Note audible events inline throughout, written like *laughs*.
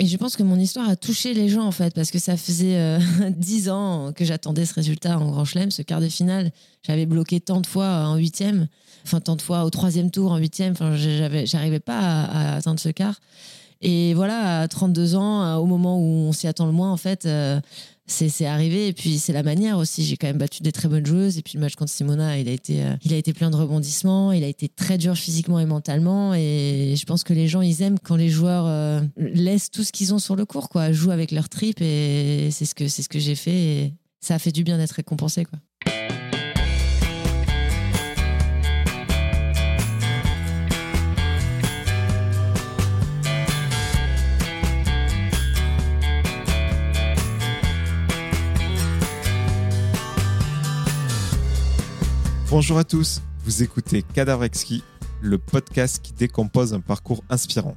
Et je pense que mon histoire a touché les gens, en fait, parce que ça faisait *laughs* dix ans que j'attendais ce résultat en Grand Chelem, ce quart de finale. J'avais bloqué tant de fois en huitième, enfin tant de fois au troisième tour en huitième. Enfin, j'arrivais pas à, atteindre ce quart. Et voilà, à 32 ans, au moment où on s'y attend le moins, en fait, c'est arrivé. Et puis, c'est la manière aussi. J'ai quand même battu des très bonnes joueuses. Et puis, le match contre Simona, il a été, euh, il a été plein de rebondissements. Il a été très dur physiquement et mentalement. Et je pense que les gens, ils aiment quand les joueurs euh, laissent tout ce qu'ils ont sur le court, quoi. Jouent avec leur trip. Et c'est ce que, c'est ce que j'ai fait. Et ça a fait du bien d'être récompensé, quoi. Bonjour à tous, vous écoutez Cadavre Exquis, le podcast qui décompose un parcours inspirant.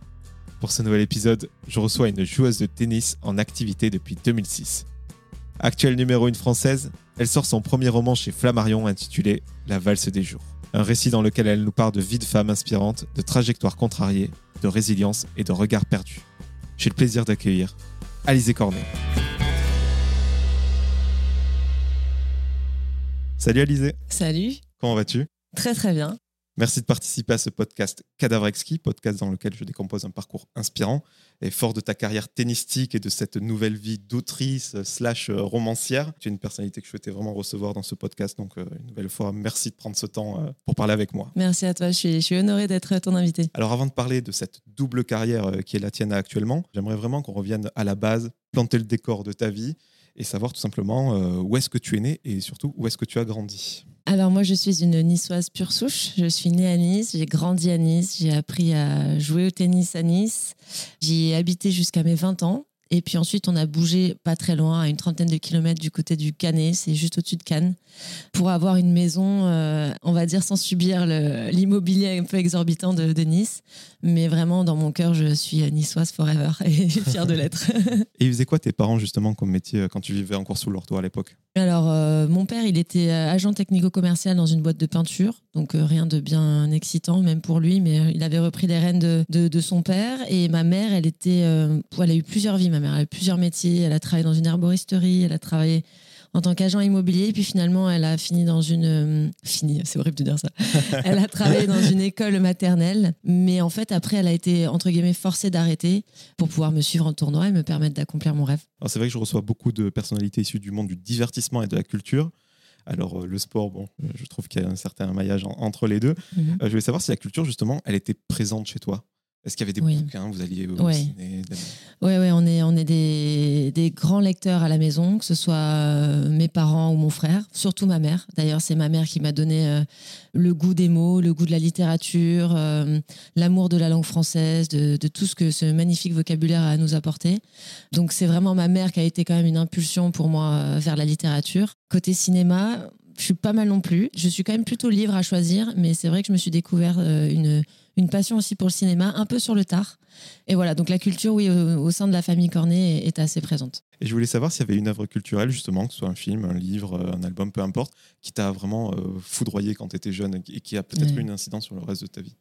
Pour ce nouvel épisode, je reçois une joueuse de tennis en activité depuis 2006. Actuelle numéro 1 française, elle sort son premier roman chez Flammarion intitulé La valse des jours. Un récit dans lequel elle nous parle de vie de femme inspirante, de trajectoires contrariées, de résilience et de regards perdus. J'ai le plaisir d'accueillir Alizé Cornet. Salut Alizé. Salut. Comment vas-tu? Très très bien. Merci de participer à ce podcast Cadavre Exquis, podcast dans lequel je décompose un parcours inspirant. Et fort de ta carrière tennistique et de cette nouvelle vie d'autrice slash romancière, tu es une personnalité que je souhaitais vraiment recevoir dans ce podcast. Donc, euh, une nouvelle fois, merci de prendre ce temps euh, pour parler avec moi. Merci à toi, je suis, je suis honoré d'être ton invité. Alors, avant de parler de cette double carrière euh, qui est la tienne actuellement, j'aimerais vraiment qu'on revienne à la base, planter le décor de ta vie et savoir tout simplement euh, où est-ce que tu es né et surtout où est-ce que tu as grandi. Alors moi, je suis une niçoise pure souche. Je suis née à Nice, j'ai grandi à Nice, j'ai appris à jouer au tennis à Nice. J'y ai habité jusqu'à mes 20 ans. Et puis ensuite, on a bougé pas très loin, à une trentaine de kilomètres du côté du Canet, c'est juste au-dessus de Cannes, pour avoir une maison, euh, on va dire, sans subir l'immobilier un peu exorbitant de, Nice. Mais vraiment, dans mon cœur, je suis niçoise forever *laughs* et fière de l'être. *laughs* et ils faisaient quoi tes parents justement comme métier euh, quand tu vivais encore sous leur toit à l'époque? Alors, euh, mon père, il était agent technico-commercial dans une boîte de peinture, donc rien de bien excitant, même pour lui, mais il avait repris les rênes de, de, son père. Et ma mère, elle était, elle a eu plusieurs vies, ma mère. Elle a plusieurs métiers. Elle a travaillé dans une herboristerie, elle a travaillé en tant qu'agent immobilier. Puis finalement, elle a fini dans une. Euh, fini, c'est horrible de dire ça. *laughs* elle a travaillé dans une école maternelle. Mais en fait, après, elle a été, entre guillemets, forcée d'arrêter pour pouvoir me suivre en tournoi et me permettre d'accomplir mon rêve. C'est vrai que je reçois beaucoup de personnalités issues du monde du divertissement et de la culture. Alors, euh, le sport, bon, je trouve qu'il y a un certain maillage entre les deux. Mhm. Euh, je voulais savoir si la culture, justement, elle était présente chez toi. Est-ce qu'il y avait des bouquins Vous alliez au ciné Oui, ouais, on est, on est des, des, grands lecteurs à la maison, que ce soit euh, mes parents ou mon frère, surtout ma mère. D'ailleurs, c'est ma mère qui m'a donné euh, le goût des mots, le goût de la littérature, euh, l'amour de la langue française, de, de, tout ce que ce magnifique vocabulaire a à nous apporter. Donc, c'est vraiment ma mère qui a été quand même une impulsion pour moi vers la littérature. Côté cinéma, je suis pas mal non plus. Je suis quand même plutôt livre à choisir, mais c'est vrai que je me suis découvert une une passion aussi pour le cinéma, un peu sur le tard. Et voilà, donc la culture, oui, au, sein de la famille Cornet est, assez présente. Et je voulais savoir s'il y avait une œuvre culturelle, justement, que ce soit un film, un livre, un album, peu importe, qui t'a vraiment euh, foudroyé quand tu étais jeune et qui a peut-être eu une incidence sur le reste de ta vie.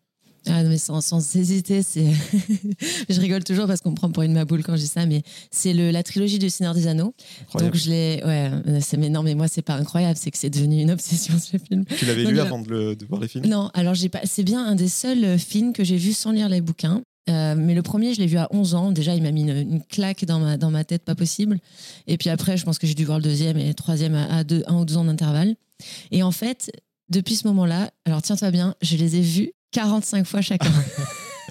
Ah, mais sans, sans hésiter, c'est. *laughs* je rigole toujours parce qu'on me prend pour une maboule quand je dis ça, mais c'est la trilogie du Seigneur des Anneaux. Donc je l'ai. Ouais, c'est mais non, mais moi c'est pas incroyable, c'est que c'est devenu une obsession *laughs* ce film. Tu l'avais lu avant de, le, de, voir les films? Non, alors j'ai pas. C'est bien un des seuls films que j'ai vu sans lire les bouquins. Euh, mais le premier, je l'ai vu à 11 ans. Déjà, il m'a mis une, claque dans ma, dans ma tête, pas possible. Et puis après, je pense que j'ai dû voir le deuxième et le troisième à, deux, un ou deux ans d'intervalle. Et en fait, depuis ce moment-là, alors tiens-toi bien, je les ai vus 45 fois chacun.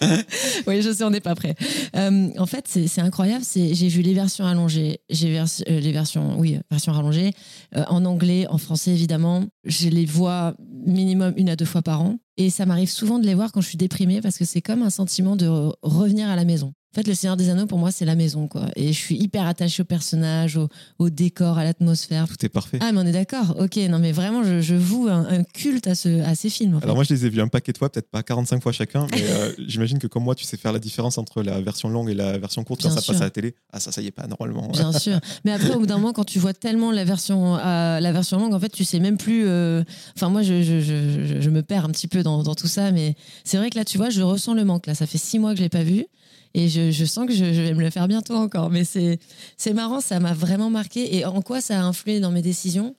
*laughs* oui, je sais, on n'est pas prêt. Euh, en fait, c'est incroyable. J'ai vu les versions allongées, j'ai euh, les versions, oui, versions rallongées, euh, en anglais, en français évidemment. Je les vois minimum une à deux fois par an. Et ça m'arrive souvent de les voir quand je suis déprimée parce que c'est comme un sentiment de revenir à la maison. En fait, le Seigneur des Anneaux, pour moi, c'est la maison, quoi. Et je suis hyper attachée au personnage, au, décor, à l'atmosphère. Tout est parfait. Ah, mais on est d'accord. Ok, non, mais vraiment, je, je voue un, culte à, ce, à ces films. Alors, moi, je les ai vus un paquet de fois, peut-être pas 45 fois chacun, mais euh, *laughs* j'imagine que comme moi, tu sais faire la différence entre la version longue et la version courte quand ça passe à la télé. Ah, ça, ça y est pas, normalement. Bien *laughs* sûr. Mais après, au bout d'un moment, quand tu vois tellement la version, euh, la version longue, en fait, tu sais même plus. Euh, enfin, moi, je, je, je, je, me perds un petit peu dans, dans tout ça, mais c'est vrai que là, tu vois, je ressens le manque. Là, ça fait six mois que je l'ai pas vu. Et je, je sens que je, vais me le faire bientôt encore. Mais c'est c'est marrant, ça m'a vraiment marqué. Et en quoi ça a influé dans mes décisions?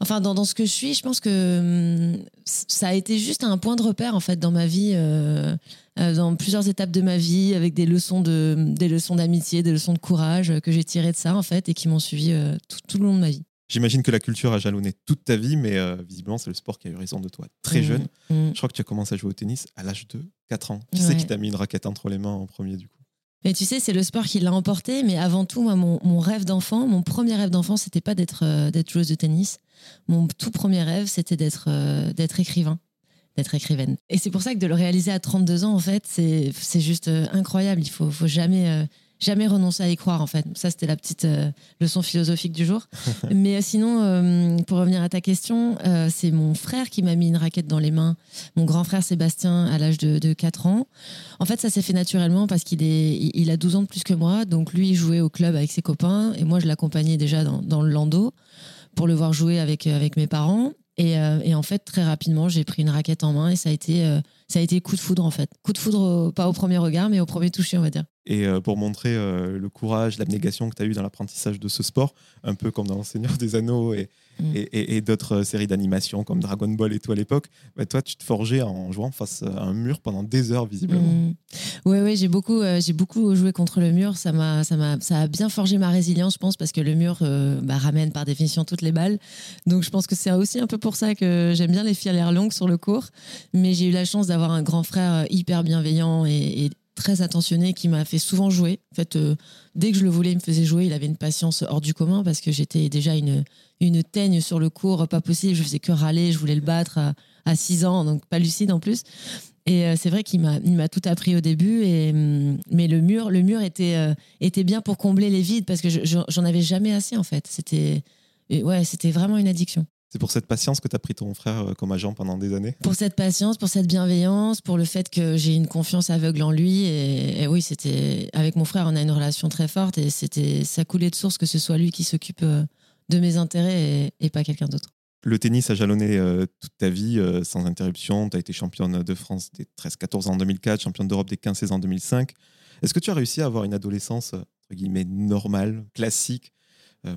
Enfin, dans, dans ce que je suis, je pense que hum, ça a été juste un point de repère en fait dans ma vie, euh, euh, dans plusieurs étapes de ma vie, avec des leçons de, des leçons d'amitié, des leçons de courage euh, que j'ai tirées de ça en fait et qui m'ont suivi euh, tout, tout le long de ma vie. J'imagine que la culture a jalonné toute ta vie, mais euh, visiblement, c'est le sport qui a eu raison de toi très Mmh, jeune. mmh. Je crois que tu as commencé à jouer au tennis à l'âge de 4 ans. Qui c'est Ouais. qui t'a mis une raquette entre les mains en premier, du coup? Mais tu sais, c'est le sport qui l'a emporté. Mais avant tout, moi, mon, mon rêve d'enfant, mon premier rêve d'enfant, c'était pas d'être euh, d'être joueuse de tennis. Mon tout premier rêve, c'était d'être euh, d'être écrivain, d'être écrivaine. Et c'est pour ça que de le réaliser à 32 ans, en fait, c'est c'est juste euh, incroyable. Il faut faut jamais jamais renoncer à y croire, en fait. Ça, c'était la petite euh, leçon philosophique du jour. *laughs* Mais euh, sinon, euh, pour revenir à ta question, c'est mon frère qui m'a mis une raquette dans les mains. Mon grand frère Sébastien, à l'âge de, de 4 ans. En fait, ça s'est fait naturellement parce qu'il est, il- a 12 ans de plus que moi. Donc, lui, il jouait au club avec ses copains. Et moi, je l'accompagnais déjà dans, dans le landau pour le voir jouer avec, avec mes parents. Et, et en fait, très rapidement, j'ai pris une raquette en main et ça a été, ça a été coup de foudre, en fait. Coup de foudre, au- pas au premier regard, mais au premier toucher, on va dire. Et euh, pour montrer euh, le courage, l'abnégation que tu as eu dans l'apprentissage de ce sport, un peu comme dans Seigneur des Anneaux et, Mm. et, et- et d'autres euh, séries d'animation comme Dragon Ball et tout à l'époque, bah, toi, tu te forgeais en jouant face à un mur pendant des heures, visiblement. Mm. Ouais, ouais, j'ai beaucoup, euh, j'ai beaucoup joué contre le mur. Ça m'a, ça m'a, ça a bien forgé ma résilience, je pense, parce que le mur euh, bah, ramène par définition toutes les balles. Donc, je pense que c'est aussi un peu pour ça que j'aime bien les filières longues sur le cours. Mais j'ai eu la chance d'avoir un grand frère hyper bienveillant et très attentionné qui m'a fait souvent jouer. En fait, euh, dès que je le voulais, il me faisait jouer. Il avait une patience hors du commun parce que j'étais déjà une, une teigne sur le cours, pas possible. Je faisais que râler. Je voulais le battre à, à 6 ans, donc pas lucide en plus. Et euh, c'est vrai qu'il m'a, tout appris au début. Et, hum, mais le mur, le mur était, euh, était bien pour combler les vides parce que je- je- j'en avais jamais assez en fait. C'était, ouais, c'était vraiment une addiction. C'est pour cette patience que tu as pris ton frère euh, comme agent pendant des années Pour cette patience, pour cette bienveillance, pour le fait que j'ai une confiance aveugle en lui. Et, et oui, c'était avec mon frère, on a une relation très forte et c'était ça coulait de source que ce soit lui qui s'occupe euh, de mes intérêts et, et pas quelqu'un d'autre. Le tennis a jalonné euh, toute ta vie euh, sans interruption. Tu as été championne de France des 13-14 ans en 2004, championne d'Europe des 15-16 ans en 2005. Est-ce que tu as réussi à avoir une adolescence entre guillemets normale, classique,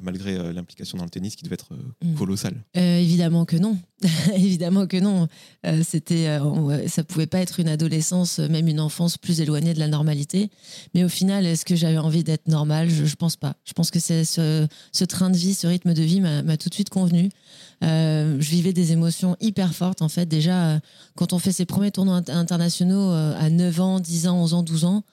malgré euh, l'implication dans le tennis qui devait être euh, Mm. colossale Euh, évidemment que non. *laughs* évidemment que non. Euh, c'était, euh, on- ça pouvait pas être une adolescence, euh, même une enfance plus éloignée de la normalité. Mais au final, est-ce que j'avais envie d'être normale? Je, je pense pas. Je pense que c'est ce, ce train de vie, ce rythme de vie m'a tout de suite convenu. Euh, je vivais des émotions hyper fortes. En fait, déjà, euh, quand on fait ses premiers tournois int- internationaux euh, à 9 ans, 10 ans, 11 ans, 12 ans,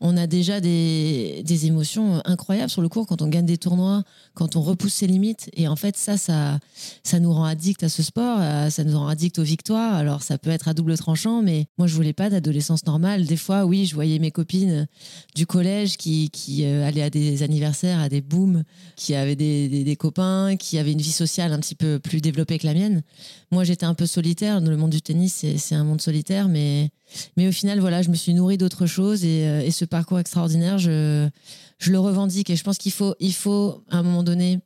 on a déjà des, des émotions incroyables sur le cours quand on gagne des tournois, quand on repousse ses limites. Et en fait, ça, ça, nous rend addict à ce sport, euh, ça nous rend addict aux victoires. Alors, ça peut être à double tranchant, mais moi, je voulais pas d'adolescence normale. Des fois, oui, je voyais mes copines du collège qui, qui euh, allaient à des anniversaires, à des booms, qui avaient des, des- des copains, qui avaient une vie sociale un petit peu plus développée que la mienne. Moi, j'étais un peu solitaire. Le monde du tennis, c'est un monde solitaire, mais, mais au final, voilà, je me suis nourrie d'autres choses et, euh, et ce parcours extraordinaire, je, je le revendique. Et je pense qu'il faut, il faut, à un moment donné,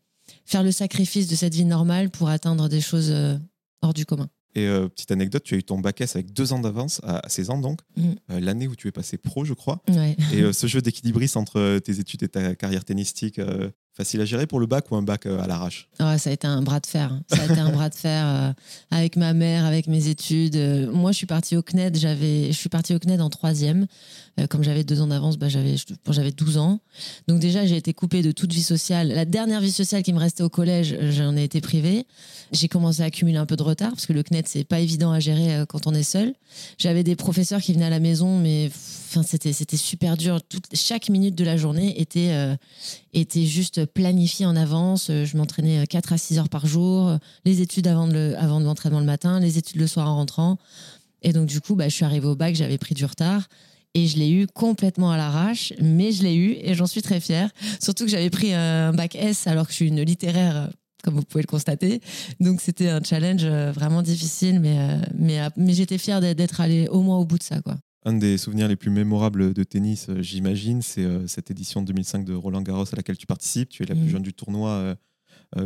faire le sacrifice de cette vie normale pour atteindre des choses euh, hors du commun. Et euh, petite anecdote, tu as eu ton bac S avec deux ans d'avance, à, à 16 ans donc, Mm. euh, l'année où tu es passé pro, je crois. Ouais. Et euh, ce jeu d'équilibriste entre tes études et ta carrière tennistique, facile à gérer pour le bac ou un bac euh, à l'arrache Ah, ça a été un bras de fer. hein. Ça a été un bras de fer euh, avec ma mère, avec mes études. Euh, moi, je suis partie au CNED. J'avais, je suis partie au CNED en troisième. Comme j'avais deux ans d'avance, bah, j'avais, j'avais 12 ans. Donc déjà, j'ai été coupée de toute vie sociale. La dernière vie sociale qui me restait au collège, j'en ai été privée. J'ai commencé à accumuler un peu de retard parce que le CNED, c'est pas évident à gérer quand on est seul. J'avais des professeurs qui venaient à la maison, mais enfin, c'était, c'était super dur. Chaque minute de la journée était, était juste planifiée en avance. Euh, Je m'entraînais 4 à 6 heures par jour, euh, les études avant, de avant de l'entraînement le matin, les études le soir en rentrant. Et donc, du coup, bah, je suis arrivée au bac, j'avais pris du retard. Et je l'ai eu complètement à l'arrache, mais je l'ai eu et j'en suis très fière. Surtout que j'avais pris un bac S alors que je suis une littéraire, euh, comme vous pouvez le constater. Donc c'était un challenge euh, vraiment difficile, mais, euh, mais, euh, mais j'étais fière d'être allée au moins au bout de ça. Quoi. Un des souvenirs les plus mémorables de tennis, euh, j'imagine, c'est euh, cette édition 2005 de Roland Garros à laquelle tu participes. Tu es la plus Mhm. jeune du tournoi euh,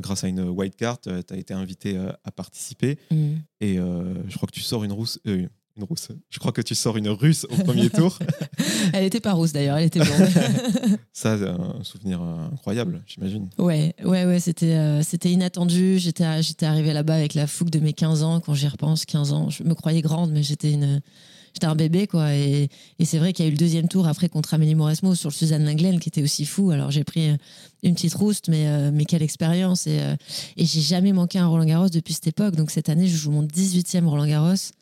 grâce à une white card. tu as été invité à participer. Mm. Et je crois que tu sors une, rousse, Une rousse. Je crois que tu sors une russe au premier tour. *laughs* elle était pas rousse d'ailleurs, elle était blonde. *laughs* Ça, un souvenir incroyable, j'imagine. Ouais, ouais, ouais, c'était euh, c'était inattendu. J'étais j'étais arrivée là-bas avec la fougue de mes 15 ans. Quand j'y repense, 15 ans, je me croyais grande, mais j'étais une j'étais un bébé quoi. Et, c'est vrai qu'il y a eu le deuxième tour après contre Amélie Mauresmo sur Suzanne Lenglen qui était aussi fou. Alors j'ai pris une petite rouste, mais mais quelle expérience et et j'ai jamais manqué un Roland Garros depuis cette époque. Donc cette année, je joue mon 18e Roland Garros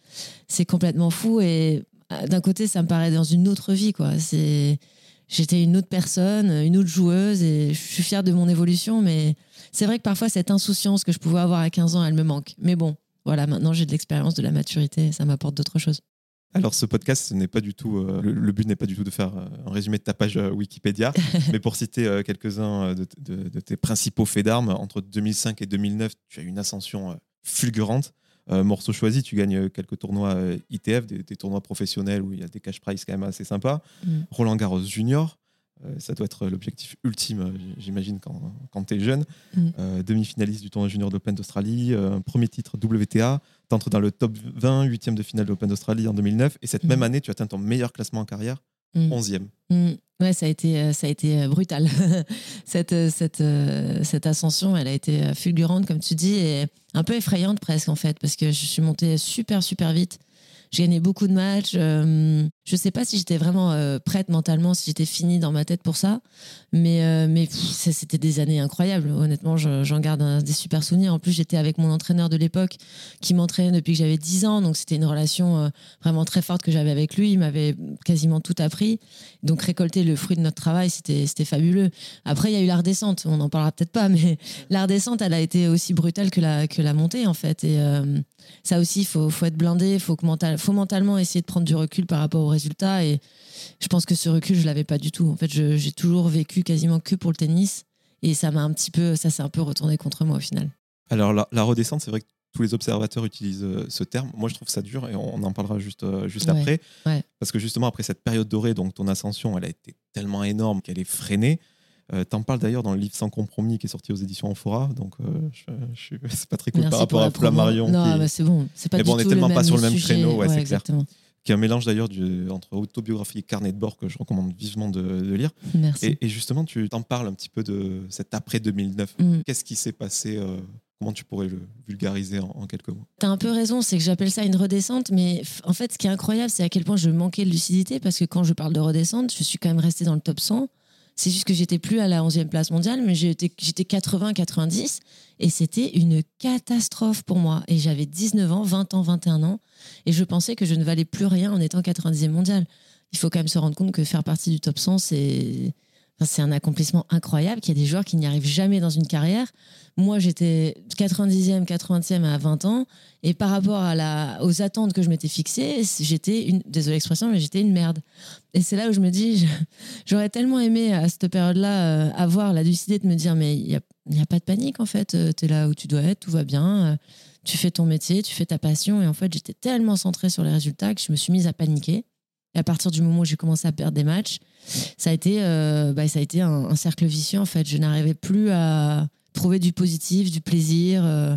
c'est complètement fou. Et euh, d'un côté, ça me paraît dans une autre vie, quoi. C'est, j'étais une autre personne, une autre joueuse, et je suis fière de mon évolution. Mais c'est vrai que parfois, cette insouciance que je pouvais avoir à 15 ans, elle me manque. Mais bon, voilà, maintenant j'ai de l'expérience, de la maturité, ça m'apporte d'autres choses. Alors, ce podcast, n'est pas du tout, euh, le, but n'est pas du tout de faire euh, un résumé de ta page Wikipédia, *laughs* mais pour citer quelques-uns de, de, tes principaux faits d'armes, entre 2005 et 2009, tu as eu une ascension fulgurante. Euh, morceau choisi, tu gagnes euh, quelques tournois euh, ITF, des, tournois professionnels où il y a des cash prize quand même assez sympas. Mm. Roland Garros Junior, ça doit être l'objectif ultime, j'imagine, quand, quand tu es jeune. Mm. Demi-finaliste du tournoi junior d'Open d'Australie, premier titre WTA, tu entres dans le top 20, huitième de finale d'Open d'Australie en 2009, et cette mm. même année, tu atteins ton meilleur classement en carrière, 11e. Ouais, ça a été, euh, ça a été euh, brutal. *laughs* cette, euh, cette, cette ascension, elle a été fulgurante, comme tu dis, et un peu effrayante presque, en fait, parce que je suis montée super, super vite. J'ai gagné beaucoup de matchs. Euh, je ne sais pas si j'étais vraiment euh, prête mentalement, si j'étais finie dans ma tête pour ça. Mais, euh, mais c'était des années incroyables. Honnêtement, j'en garde des super souvenirs. En plus, j'étais avec mon entraîneur de l'époque qui m'entraînait depuis que j'avais 10 ans. Donc, c'était une relation vraiment très forte que j'avais avec lui. Il m'avait quasiment tout appris. Donc, récolter le fruit de notre travail, c'était fabuleux. Après, il y a eu la redescente. On n'en parlera peut-être pas, mais la redescente, elle a été aussi brutale que la, que la montée, en fait. Et ça aussi, il faut, faut être blindé. Il faut mental, faut mentalement essayer de prendre du recul par rapport aux résultats. Et je pense que ce recul, je l'avais pas du tout. En fait, j'ai toujours vécu quasiment que pour le tennis. Et ça m'a un petit peu, ça s'est un peu retourné contre moi au final. Alors, la, redescente, c'est vrai que tous les observateurs utilisent euh, ce terme. Moi, je trouve ça dur et on en parlera juste, euh, juste après. Parce que justement, après cette période dorée, donc ton ascension, elle a été tellement énorme qu'elle est freinée. Euh, T'en parles d'ailleurs dans le livre Sans compromis qui est sorti aux éditions Amphora. Donc, euh, je, je, c'est pas très cool par rapport à Flammarion. Non, qui... c'est bon. C'est pas Mais bon, on n'est tellement pas sur le même créneau, ouais, c'est clair. Qui est un mélange d'ailleurs entre autobiographie et carnet de bord que je recommande vivement de, lire. Merci. Et, justement, tu t'en parles un petit peu de cet après 2009. Mm. Qu'est-ce qui s'est passé euh, Comment tu pourrais le vulgariser en, quelques mots? Tu as un peu raison, c'est que j'appelle ça une redescente, mais en fait, ce qui est incroyable, c'est à quel point je manquais de lucidité, parce que quand je parle de redescente, je suis quand même restée dans le top 100. C'est juste que j'étais plus à la 11e place mondiale, mais j'étais 80-90 et c'était une catastrophe pour moi. Et j'avais 19 ans, 20 ans, 21 ans et je pensais que je ne valais plus rien en étant 90e mondiale. Il faut quand même se rendre compte que faire partie du top 100, c'est c'est un accomplissement incroyable qu'il y a des joueurs qui n'y arrivent jamais dans une carrière. Moi, j'étais 90e, 80e à 20 ans. Et par rapport à la, aux attentes que je m'étais fixées, j'étais une, désolé l'expression, mais j'étais une merde. Et c'est là où je me dis, j'aurais tellement aimé à cette période-là euh, avoir la lucidité de me dire, mais il n'y a, pas de panique en fait. Euh, tu es là où tu dois être, tout va bien. Euh, tu fais ton métier, tu fais ta passion. Et en fait, j'étais tellement centrée sur les résultats que je me suis mise à paniquer. Et à partir du moment où j'ai commencé à perdre des matchs, ça a été, euh, bah, ça a été un, cercle vicieux en fait. Je n'arrivais plus à trouver du positif, du plaisir, euh,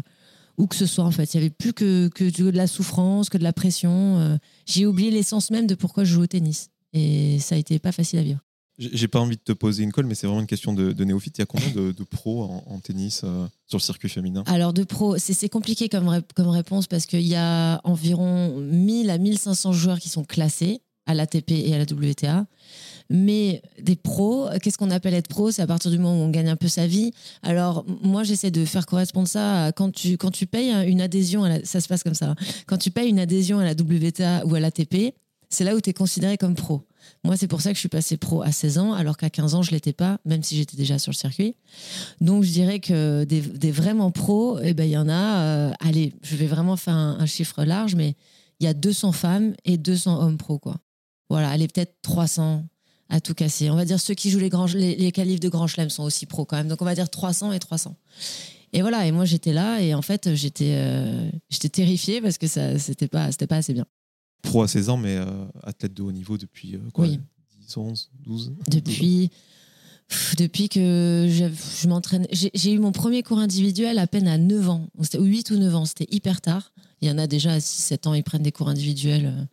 où que ce soit en fait. Il n'y avait plus que, que, de la souffrance, que de la pression. Euh. j'ai oublié l'essence même de pourquoi je joue au tennis. Et ça a été pas facile à vivre. J'ai pas envie de te poser une colle, mais c'est vraiment une question de, néophyte. Il y a combien de, pros en, tennis sur le circuit féminin? Alors, de pros, c'est compliqué comme, comme réponse parce qu'il y a environ 1000 à 1500 joueurs qui sont classés à l'ATP et à la WTA. Mais des pros, qu'est-ce qu'on appelle être pro? C'est à partir du moment où on gagne un peu sa vie. Alors, moi, j'essaie de faire correspondre ça à quand tu, quand tu payes une adhésion, à ça se passe comme ça. Quand tu payes une adhésion à la WTA ou à l'ATP, c'est là où tu es considéré comme pro. Moi, c'est pour ça que je suis passé pro à 16 ans, alors qu'à 15 ans, je l'étais pas, même si j'étais déjà sur le circuit. Donc, je dirais que des, vraiment pros, eh ben, il y en a. Euh, allez, je vais vraiment faire un, un chiffre large, mais il y a 200 femmes et 200 hommes pros, quoi. Voilà, elle est peut-être 300 à tout casser. On va dire ceux qui jouent les, grands, les, les qualifs de Grand Chelem sont aussi pros quand même. Donc on va dire 300 et 300. Et voilà, et moi j'étais là et en fait j'étais euh, j'étais terrifiée parce que ça c'était pas c'était pas assez bien. Pro à 16 ans mais euh, athlète de haut niveau depuis euh, quoi oui. 10, 11, 12 Depuis Depuis que je, je m'entraîne, j'ai eu mon premier cours individuel à peine à 9 ans, c'était 8 ou 9 ans, c'était hyper tard. Il y en a déjà à 6-7 ans, ils prennent des cours individuels.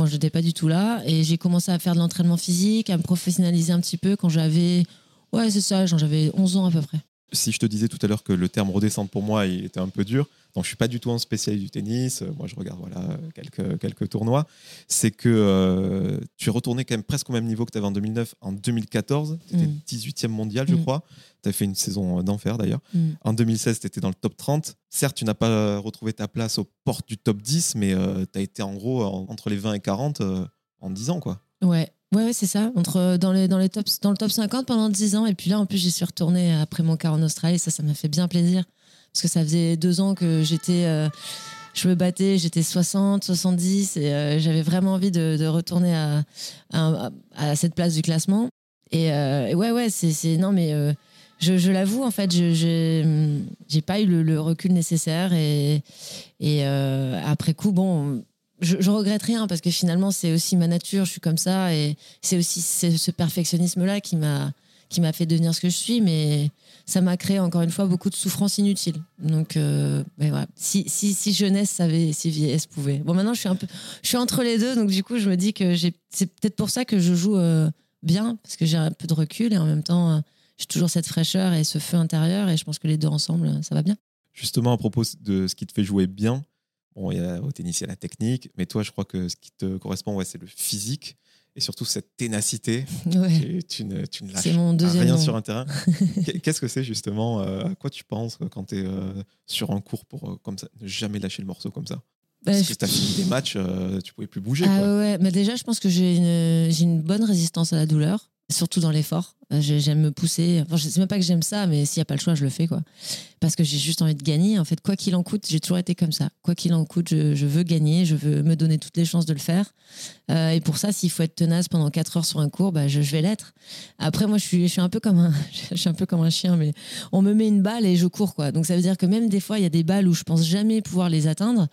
Moi, je n'étais pas du tout là. Et j'ai commencé à faire de l'entraînement physique, à me professionnaliser un petit peu quand j'avais. Ouais, c'est ça, j'avais 11 ans à peu près. Si je te disais tout à l'heure que le terme redescendre pour moi il était un peu dur, donc je suis pas du tout un spécialiste du tennis. Moi, je regarde voilà quelques quelques tournois. C'est que euh, tu es retourné quand même presque au même niveau que tu avais en 2009. En 2014, tu étais 18e mondial, je mm. crois. Tu as fait une saison d'enfer d'ailleurs. Mm. En 2016, tu étais dans le top 30. Certes, tu n'as pas retrouvé ta place aux portes du top 10, mais euh, tu as été en gros entre les 20 et 40 euh, en 10 ans, quoi. Ouais, Ouais, c'est ça. Entre, dans, les, dans, les tops, dans le top 50 pendant 10 ans. Et puis là, en plus, j'y suis retournée après mon quart en Australie. Ça, ça m'a fait bien plaisir. Parce que ça faisait deux ans que j'étais. Euh, je me battais, j'étais 60, 70. Et euh, j'avais vraiment envie de, retourner à, à, cette place du classement. Et, euh, ouais, ouais, c'est. Non, mais. Je, l'avoue, en fait, je j'ai pas eu le, recul nécessaire et après coup, bon, je, je, regrette rien parce que finalement c'est aussi ma nature, je suis comme ça et c'est aussi ce perfectionnisme là qui m'a qui m'a fait devenir ce que je suis, mais ça m'a créé encore une fois beaucoup de souffrances inutiles. Donc euh, voilà. si, si, si, jeunesse savait, si vieillesse pouvait. Bon maintenant je suis un peu, je suis entre les deux, donc du coup je me dis que c'est peut-être pour ça que je joue euh, bien parce que j'ai un peu de recul et en même temps j'ai toujours cette fraîcheur et ce feu intérieur et je pense que les deux ensemble ça va bien. Justement à propos de ce qui te fait jouer bien, Bon, il y a, au tennis, il y a la technique, mais toi, je crois que ce qui te correspond, ouais, c'est le physique et surtout cette ténacité. *laughs* Ouais. Tu, ne, tu ne lâches rien sur un terrain. *laughs* Qu'est-ce que c'est justement euh, À quoi tu penses quand tu es euh, sur un cours pour euh, comme ça, ne jamais lâcher le morceau comme ça? Bah, Parce que tu as fini des matchs, tu pouvais plus bouger. Ah, Ouais, mais déjà, je pense que j'ai une, une bonne résistance à la douleur surtout dans l'effort. Euh, j'aime me pousser. Enfin, je sais même pas que j'aime ça, mais s'il n'y a pas le choix, je le fais, quoi. Parce que j'ai juste envie de gagner. En fait, quoi qu'il en coûte, j'ai toujours été comme ça. Quoi qu'il en coûte, je, veux gagner, je veux me donner toutes les chances de le faire. Euh, et pour ça, s'il faut être tenace pendant 4 heures sur un cours, bah, je, vais l'être. Après, moi, je suis, je suis un peu comme un, *laughs* je suis un peu comme un chien, mais on me met une balle et je cours, quoi. Donc ça veut dire que même des fois, il y a des balles où je pense jamais pouvoir les atteindre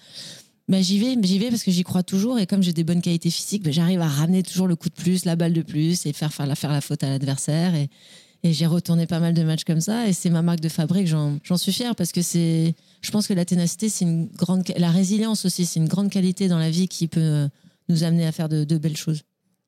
bah, j'y vais, j'y vais parce que j'y crois toujours et comme j'ai des bonnes qualités physiques, bah, j'arrive à ramener toujours le coup de plus, la balle de plus et faire faire la, faire la faute à l'adversaire et, et j'ai retourné pas mal de matchs comme ça et c'est ma marque de fabrique, j'en suis fière parce que c'est, je pense que la ténacité, c'est une grande, la résilience aussi, c'est une grande qualité dans la vie qui peut nous amener à faire de, de belles choses.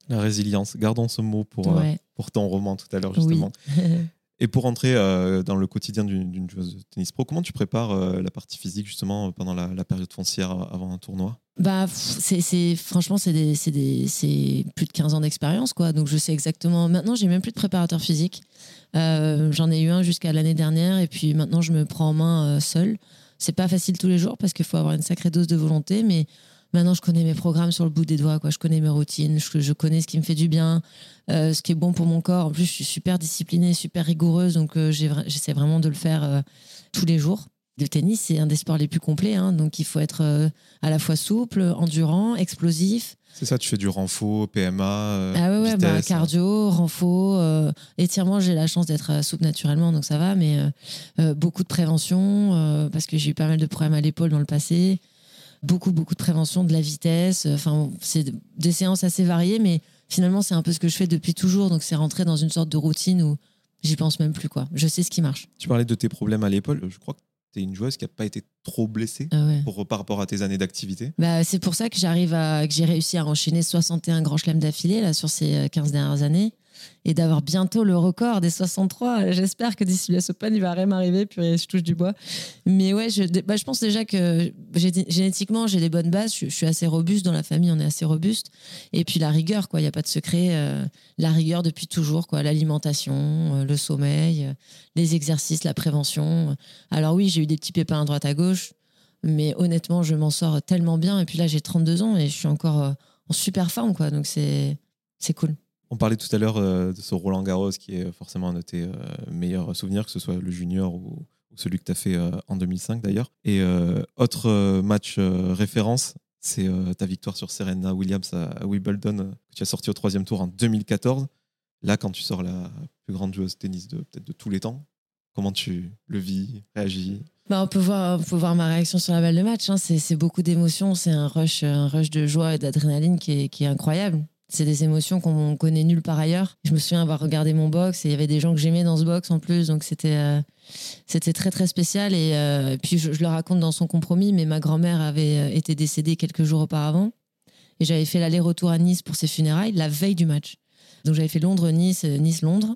La résilience, gardons ce mot pour, euh, pour ton roman tout à l'heure justement. Oui. *laughs* Et pour entrer euh, dans le quotidien d'une joueuse de tennis pro, comment tu prépares euh, la partie physique justement pendant la, période foncière avant un tournoi? Bah, c'est, franchement, c'est, plus de 15 ans d'expérience. Donc, je sais exactement. Maintenant, j'ai même plus de préparateur physique. Euh, j'en ai eu un jusqu'à l'année dernière, et puis maintenant, je me prends en main seule. C'est pas facile tous les jours parce qu'il faut avoir une sacrée dose de volonté, mais Maintenant, je connais mes programmes sur le bout des doigts, quoi. Je connais mes routines, je, je connais ce qui me fait du bien, euh, ce qui est bon pour mon corps. En plus, je suis super disciplinée, super rigoureuse, donc euh, j'essaie vraiment de le faire euh, tous les jours. Le tennis, c'est un des sports les plus complets, hein, donc il faut être à la fois souple, endurant, explosif. C'est ça, tu fais du renfo, PMA. ah ouais, ouais bah, cardio, renfo, étirement. J'ai la chance d'être souple naturellement, donc ça va, mais beaucoup de prévention parce que j'ai eu pas mal de problèmes à l'épaule dans le passé beaucoup, beaucoup de prévention de la vitesse. Enfin, c'est des séances assez variées, mais finalement, c'est un peu ce que je fais depuis toujours. Donc, c'est rentré dans une sorte de routine où j'y pense même plus. quoi. Je sais ce qui marche. Tu parlais de tes problèmes à l'épaule. Je crois que tu es une joueuse qui n'a pas été trop blessée ah pour, par rapport à tes années d'activité. Bah, c'est pour ça que j'arrive à que j'ai réussi à enchaîner 61 grands chelems d'affilée là sur ces 15 dernières années et d'avoir bientôt le record des 63. J'espère que d'ici la Open, il va rien m'arriver, puis je touche du bois. Mais ouais, je, bah, je pense déjà que génétiquement, j'ai des bonnes bases. Je, suis assez robuste dans la famille, on est assez robuste. Et puis la rigueur, quoi. Il n'y a pas de secret. Euh, la rigueur depuis toujours, quoi. L'alimentation, euh, le sommeil, euh, les exercices, la prévention. Alors oui, j'ai eu des petits pépins à droite à gauche, mais honnêtement, je m'en sors tellement bien. Et puis là, j'ai 32 ans et je suis encore en super forme, quoi. Donc c'est cool. On parlait tout à l'heure euh, de ce Roland Garros qui est forcément un de tes euh, meilleurs souvenirs, que ce soit le junior ou, celui que tu as fait euh, en 2005 d'ailleurs. Et autre match référence, c'est ta victoire sur Serena Williams à, Wimbledon, que tu as sorti au troisième tour en 2014. Là, quand tu sors la plus grande joueuse tennis de peut-être de tous les temps, comment tu le vis, réagis? Bah, on, peut voir, ma réaction sur la balle de match. Hein. C'est beaucoup d'émotions, c'est un rush, un rush de joie et d'adrénaline qui est incroyable C'est des émotions qu'on connaît nulle part ailleurs. Je me souviens avoir regardé mon box et il y avait des gens que j'aimais dans ce box en plus, donc c'était euh, très très spécial. Et euh, puis je, je, le raconte dans son compromis, mais ma grand-mère avait euh, été décédée quelques jours auparavant et j'avais fait l'aller-retour à Nice pour ses funérailles la veille du match. Donc j'avais fait Londres-Nice, Nice-Londres.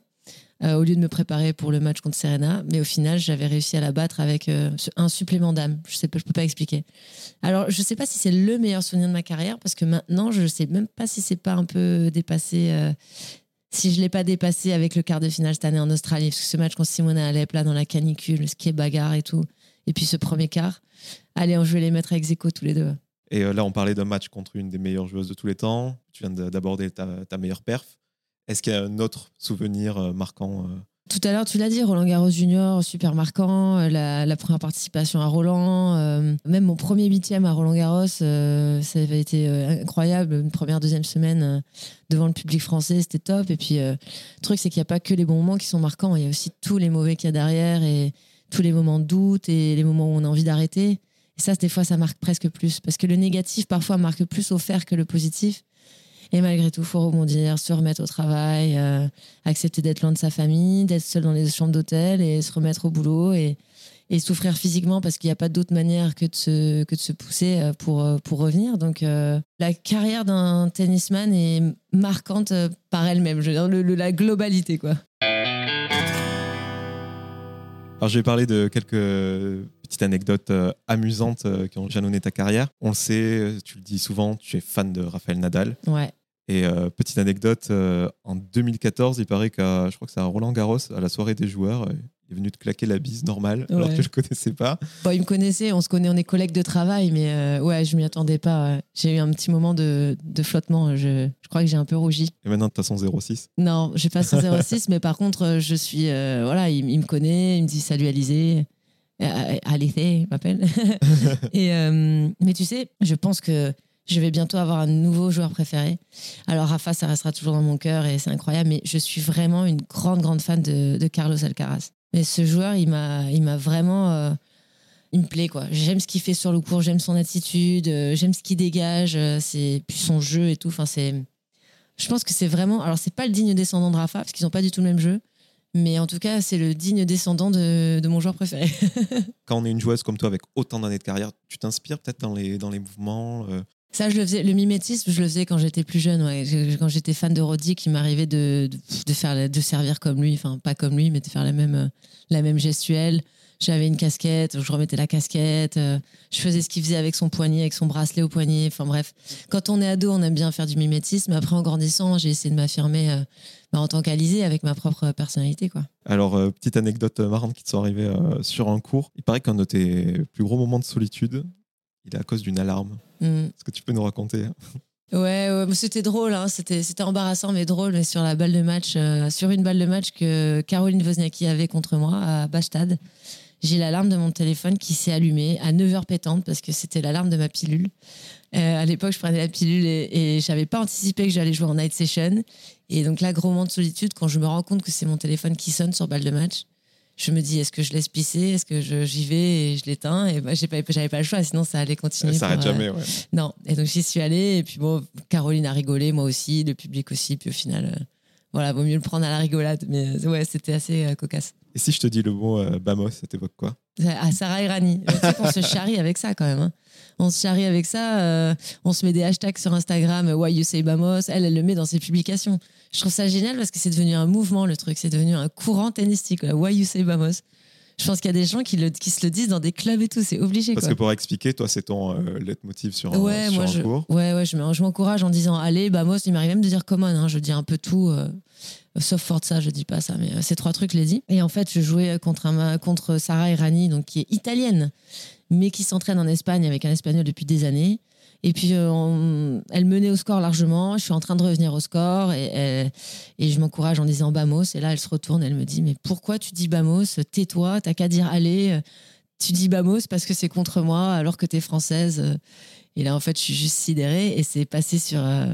Euh, au lieu de me préparer pour le match contre Serena. Mais au final, j'avais réussi à la battre avec euh, un supplément d'âme. Je sais pas, je peux pas expliquer. Alors, je sais pas si c'est le meilleur souvenir de ma carrière parce que maintenant, je sais même pas si c'est pas un peu dépassé. Euh, si je l'ai pas dépassé avec le quart de finale cette année en Australie, parce que ce match contre Simona Alep là dans la canicule, ce qui est bagarre et tout, et puis ce premier quart, allez, je vais les mettre avec Zeko tous les deux. Et là, on parlait d'un match contre une des meilleures joueuses de tous les temps. Tu viens d'aborder ta meilleure perf. Est-ce qu'il y a un autre souvenir euh, marquant euh tout à l'heure, tu l'as dit, Roland Garros Junior, super marquant. Euh, la, première participation à Roland, même mon premier huitième à Roland Garros, ça avait été incroyable. Une première, deuxième semaine devant le public français, c'était top. Et puis, le truc, c'est qu'il n'y a pas que les bons moments qui sont marquants, il y a aussi tous les mauvais qu'il y a derrière et tous les moments de doute et les moments où on a envie d'arrêter. Et ça, des fois, ça marque presque plus. Parce que le négatif, parfois, marque plus au fer que le positif. Et malgré tout, il faut rebondir, se remettre au travail, euh, accepter d'être loin de sa famille, d'être seul dans les chambres d'hôtel et se remettre au boulot et, et souffrir physiquement parce qu'il n'y a pas d'autre manière que de se, que de se pousser euh, pour, euh, pour revenir. Donc la carrière d'un tennisman est marquante par elle-même, je veux dire, le, la globalité. quoi. Alors, je vais parler de quelques petites anecdotes amusantes qui ont jalonné ta carrière. On le sait, tu le dis souvent, tu es fan de Raphaël Nadal. Ouais. Et euh, petite anecdote, euh, en 2014, il paraît qu'à, je crois que c'est à Roland Garros, à la soirée des joueurs, euh, il est venu te claquer la bise normale, alors que je ne connaissais pas. Bon, il me connaissait, on se connaît, on est collègues de travail, mais ouais, je m'y attendais pas. J'ai eu un petit moment de, de flottement. Je, je, crois que j'ai un peu rougi. Et maintenant, tu as son 06 Non, j'ai pas son 06, mais par contre, je suis. voilà, il, il, me connaît, il me dit salut Alizé. Alizé, il m'appelle. *laughs* Et, mais tu sais, je pense que je vais bientôt avoir un nouveau joueur préféré. Alors Rafa, ça restera toujours dans mon cœur et c'est incroyable, mais je suis vraiment une grande, grande fan de, Carlos Alcaraz. Mais ce joueur, il m'a, il m'a vraiment, euh, il me plaît quoi. J'aime ce qu'il fait sur le court, j'aime son attitude, euh, j'aime ce qu'il dégage, euh, c'est puis son jeu et tout. Je pense que c'est vraiment, alors c'est pas le digne descendant de Rafa parce qu'ils n'ont pas du tout le même jeu. Mais en tout cas, c'est le digne descendant de, de mon joueur préféré. *laughs* Quand on est une joueuse comme toi avec autant d'années de carrière, tu t'inspires peut-être dans les, dans les mouvements ça, je le faisais. Le mimétisme, je le faisais quand j'étais plus jeune. Quand j'étais fan de Roddy, il m'arrivait de, de, faire, de servir comme lui, enfin pas comme lui, mais de faire la même, la même gestuelle. J'avais une casquette, je remettais la casquette. Euh, je faisais ce qu'il faisait avec son poignet, avec son bracelet au poignet. Enfin bref, quand on est ado, on aime bien faire du mimétisme. Après, en grandissant, j'ai essayé de m'affirmer euh, bah, en tant qu'Alizé avec ma propre personnalité. Quoi. Alors, euh, petite anecdote marrante qui te sont arrivées sur un cours. Il paraît qu'un de tes plus gros moments de solitude, il est à cause d'une alarme. Mm. Est-ce que tu peux nous raconter Ouais, c'était drôle, hein. c'était, c'était embarrassant mais drôle. Mais sur la balle de match, euh, sur une balle de match que Caroline Wozniacki avait contre moi à Bastad, j'ai l'alarme de mon téléphone qui s'est allumée à 9h pétante parce que c'était l'alarme de ma pilule. Euh, à l'époque, je prenais la pilule et, et j'avais pas anticipé que j'allais jouer en night session. Et donc là, gros moment de solitude quand je me rends compte que c'est mon téléphone qui sonne sur balle de match je me dis, est-ce que je laisse pisser? Est-ce que j'y vais et je l'éteins? Et bah, j'avais pas le choix, sinon ça allait continuer. Ça s'arrête jamais, ouais. Non. Et donc j'y suis allée. Et puis bon, Caroline a rigolé, moi aussi, le public aussi. Puis au final, euh, voilà, vaut mieux le prendre à la rigolade. Mais euh, ouais, c'était assez euh, cocasse. Et si je te dis le mot Bamos, ça t'évoque quoi? À Sarah Irani. qu'on se charrie avec ça quand même. Hein. On se charrie avec ça. on se met des hashtags sur Instagram, Why You Say Bamos. Elle, elle le met dans ses publications je trouve ça génial parce que c'est devenu un mouvement, le truc. C'est devenu un courant tennistique. Why you say Bamos je pense qu'il y a des gens qui, le, qui se le disent dans des clubs et tout, c'est obligé. Parce que pour expliquer, toi, c'est ton euh, leitmotiv sur, ouais, sur moi, un je, cours. Ouais, ouais, je, je m'encourage en disant allez, Bamos, il m'arrive même de dire common, hein, je dis un peu tout, euh, sauf Forza, je dis pas ça, mais euh, ces trois trucs, je les dis. Et en fait, je jouais contre, un, contre Sarah Irani, donc, qui est italienne, mais qui s'entraîne en Espagne avec un espagnol depuis des années. Et puis, euh, elle menait au score largement. Je suis en train de revenir au score et, et, je m'encourage en disant Bamos. Et là, elle se retourne, elle me dit Mais pourquoi tu dis Bamos? Tais-toi, t'as qu'à dire Allez. Tu dis Bamos parce que c'est contre moi alors que t'es française. Et là, en fait, je suis juste sidérée et c'est passé sur, euh,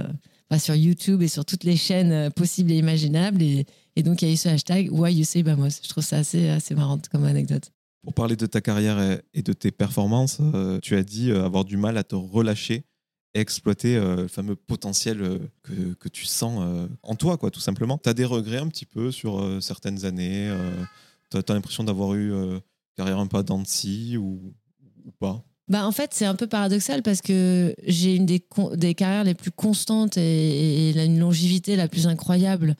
bah, sur YouTube et sur toutes les chaînes possibles et imaginables. Et, donc, il y a eu ce hashtag Why You Say Bamos? Je trouve ça assez, assez marrant comme anecdote. Pour parler de ta carrière et de tes performances, euh, tu as dit euh, avoir du mal à te relâcher et exploiter euh, le fameux potentiel que, que tu sens en toi, quoi, tout simplement. Tu as des regrets un petit peu sur certaines années Tu as, l'impression d'avoir eu une carrière un peu à ou, ou pas? Bah, en fait, c'est un peu paradoxal parce que j'ai une des, des carrières les plus constantes et, une longévité la plus incroyable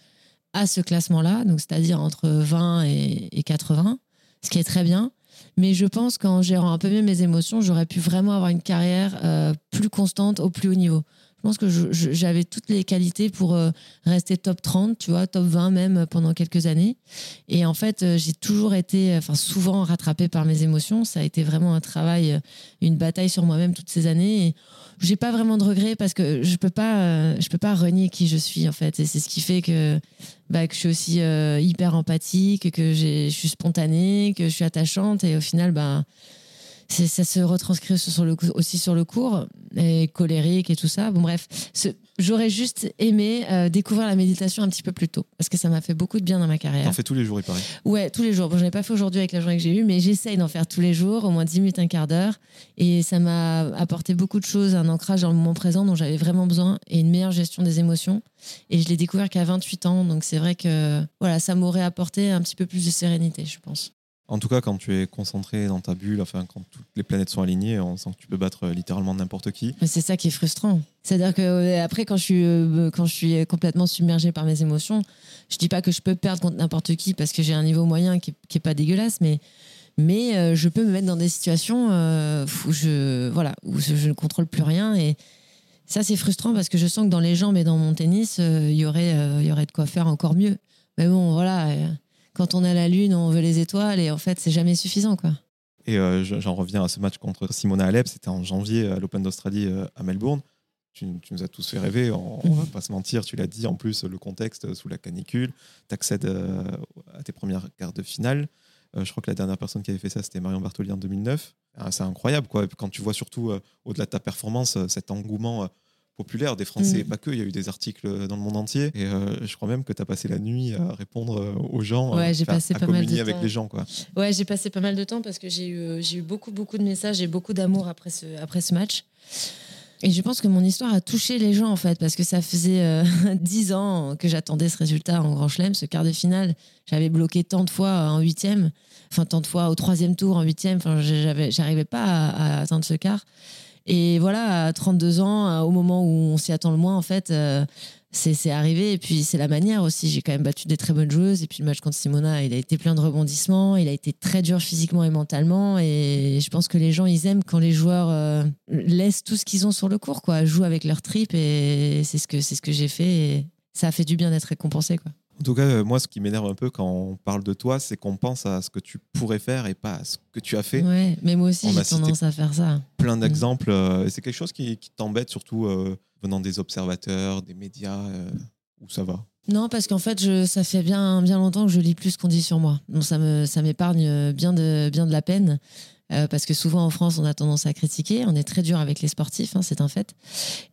à ce classement-là, c'est-à-dire entre 20 et, et 80, ce qui est très bien. Mais je pense qu'en gérant un peu mieux mes émotions, j'aurais pu vraiment avoir une carrière euh, plus constante au plus haut niveau. Je pense que j'avais toutes les qualités pour euh, rester top 30, tu vois, top 20 même euh, pendant quelques années. Et en fait, euh, j'ai toujours été, enfin souvent rattrapée par mes émotions. Ça a été vraiment un travail, une bataille sur moi-même toutes ces années. Et j'ai pas vraiment de regrets parce que je peux pas, je peux pas renier qui je suis en fait. Et c'est ce qui fait que, bah, que je suis aussi hyper empathique, que je suis spontanée, que je suis attachante. Et au final, bah, ça se retranscrit sur le, cou- aussi sur le cours, et colérique et tout ça. Bon, bref, j'aurais juste aimé euh, découvrir la méditation un petit peu plus tôt, parce que ça m'a fait beaucoup de bien dans ma carrière. T'en fais tous les jours, il paraît. Ouais, tous les jours. Bon, je l'ai pas fait aujourd'hui avec la journée que j'ai eue, mais j'essaye d'en faire tous les jours, au moins 10 minutes, un quart d'heure. Et ça m'a apporté beaucoup de choses, un ancrage dans le moment présent dont j'avais vraiment besoin et une meilleure gestion des émotions. Et je l'ai découvert qu'à 28 ans, donc c'est vrai que voilà, ça m'aurait apporté un petit peu plus de sérénité, je pense. En tout cas, quand tu es concentré dans ta bulle, enfin, quand toutes les planètes sont alignées, on sent que tu peux battre euh, littéralement n'importe qui. C'est ça qui est frustrant. C'est-à-dire que euh, après, quand je suis euh, complètement submergée par mes émotions, je dis pas que je peux perdre contre n'importe qui parce que j'ai un niveau moyen qui qui est pas dégueulasse, mais mais je peux me mettre dans des situations où je voilà où je ne contrôle plus rien et ça c'est frustrant parce que je sens que dans les jambes et dans mon tennis, il y aurait il y aurait de quoi faire encore mieux. Mais bon, voilà. Quand on a la lune, on veut les étoiles et en fait, c'est jamais suffisant quoi. Et euh, je- j'en reviens à ce match contre Simona Alep, c'était en janvier à l'Open d'Australie euh, à Melbourne. Tu, tu nous as tous fait rêver, on, on va pas se mentir, tu l'as dit, en plus le contexte euh, sous la canicule, tu accèdes à tes premières quarts de finale. Je crois que la dernière personne qui avait fait ça, c'était Marion Bartoli en 2009. Ah, c'est incroyable, quoi. Et Quand tu vois surtout, au-delà de ta performance, cet engouement populaire des Français, Mm. et pas que, il y a eu des articles dans le monde entier. Et euh, je crois même que tu as passé la nuit à répondre euh, aux gens, Ouais, euh, j'ai passé à pas mal de communier avec temps. les gens. Quoi. Ouais, j'ai passé pas mal de temps parce que j'ai eu, j'ai eu beaucoup, beaucoup de messages et beaucoup d'amour après ce, après ce match. Et je pense que mon histoire a touché les gens, en fait, parce que ça faisait euh, *laughs* dix ans que j'attendais ce résultat en Grand Chelem, ce quart de finale. J'avais bloqué tant de fois en huitième, enfin tant de fois au troisième tour en huitième. Enfin, j'avais- j'arrivais pas à, à atteindre ce quart. Et voilà, à 32 ans, euh, au moment où on s'y attend le moins, en fait, euh, c'est arrivé. Et puis, c'est la manière aussi. J'ai quand même battu des très bonnes joueuses. Et puis, le match contre Simona, il a été plein de rebondissements. Il a été très dur physiquement et mentalement. Et je pense que les gens, ils aiment quand les joueurs euh, laissent tout ce qu'ils ont sur le court, quoi. Jouent avec leur trip. Et c'est ce que, ce que j'ai fait. Et ça a fait du bien d'être récompensé, quoi. En tout cas, euh, moi, ce qui m'énerve un peu quand on parle de toi, c'est qu'on pense à ce que tu pourrais faire et pas à ce que tu as fait. Ouais, mais moi aussi, j'ai tendance à faire ça. Plein d'exemples. euh, et c'est quelque chose qui, qui t'embête, surtout euh, venant des observateurs, des médias, euh, où ça va? Non, parce qu'en fait, je, ça fait bien, bien longtemps que je lis plus ce qu'on dit sur moi. Donc ça me, ça m'épargne bien de, bien de la peine. Euh, parce que souvent en France, on a tendance à critiquer. On est très dur avec les sportifs, hein, c'est un fait.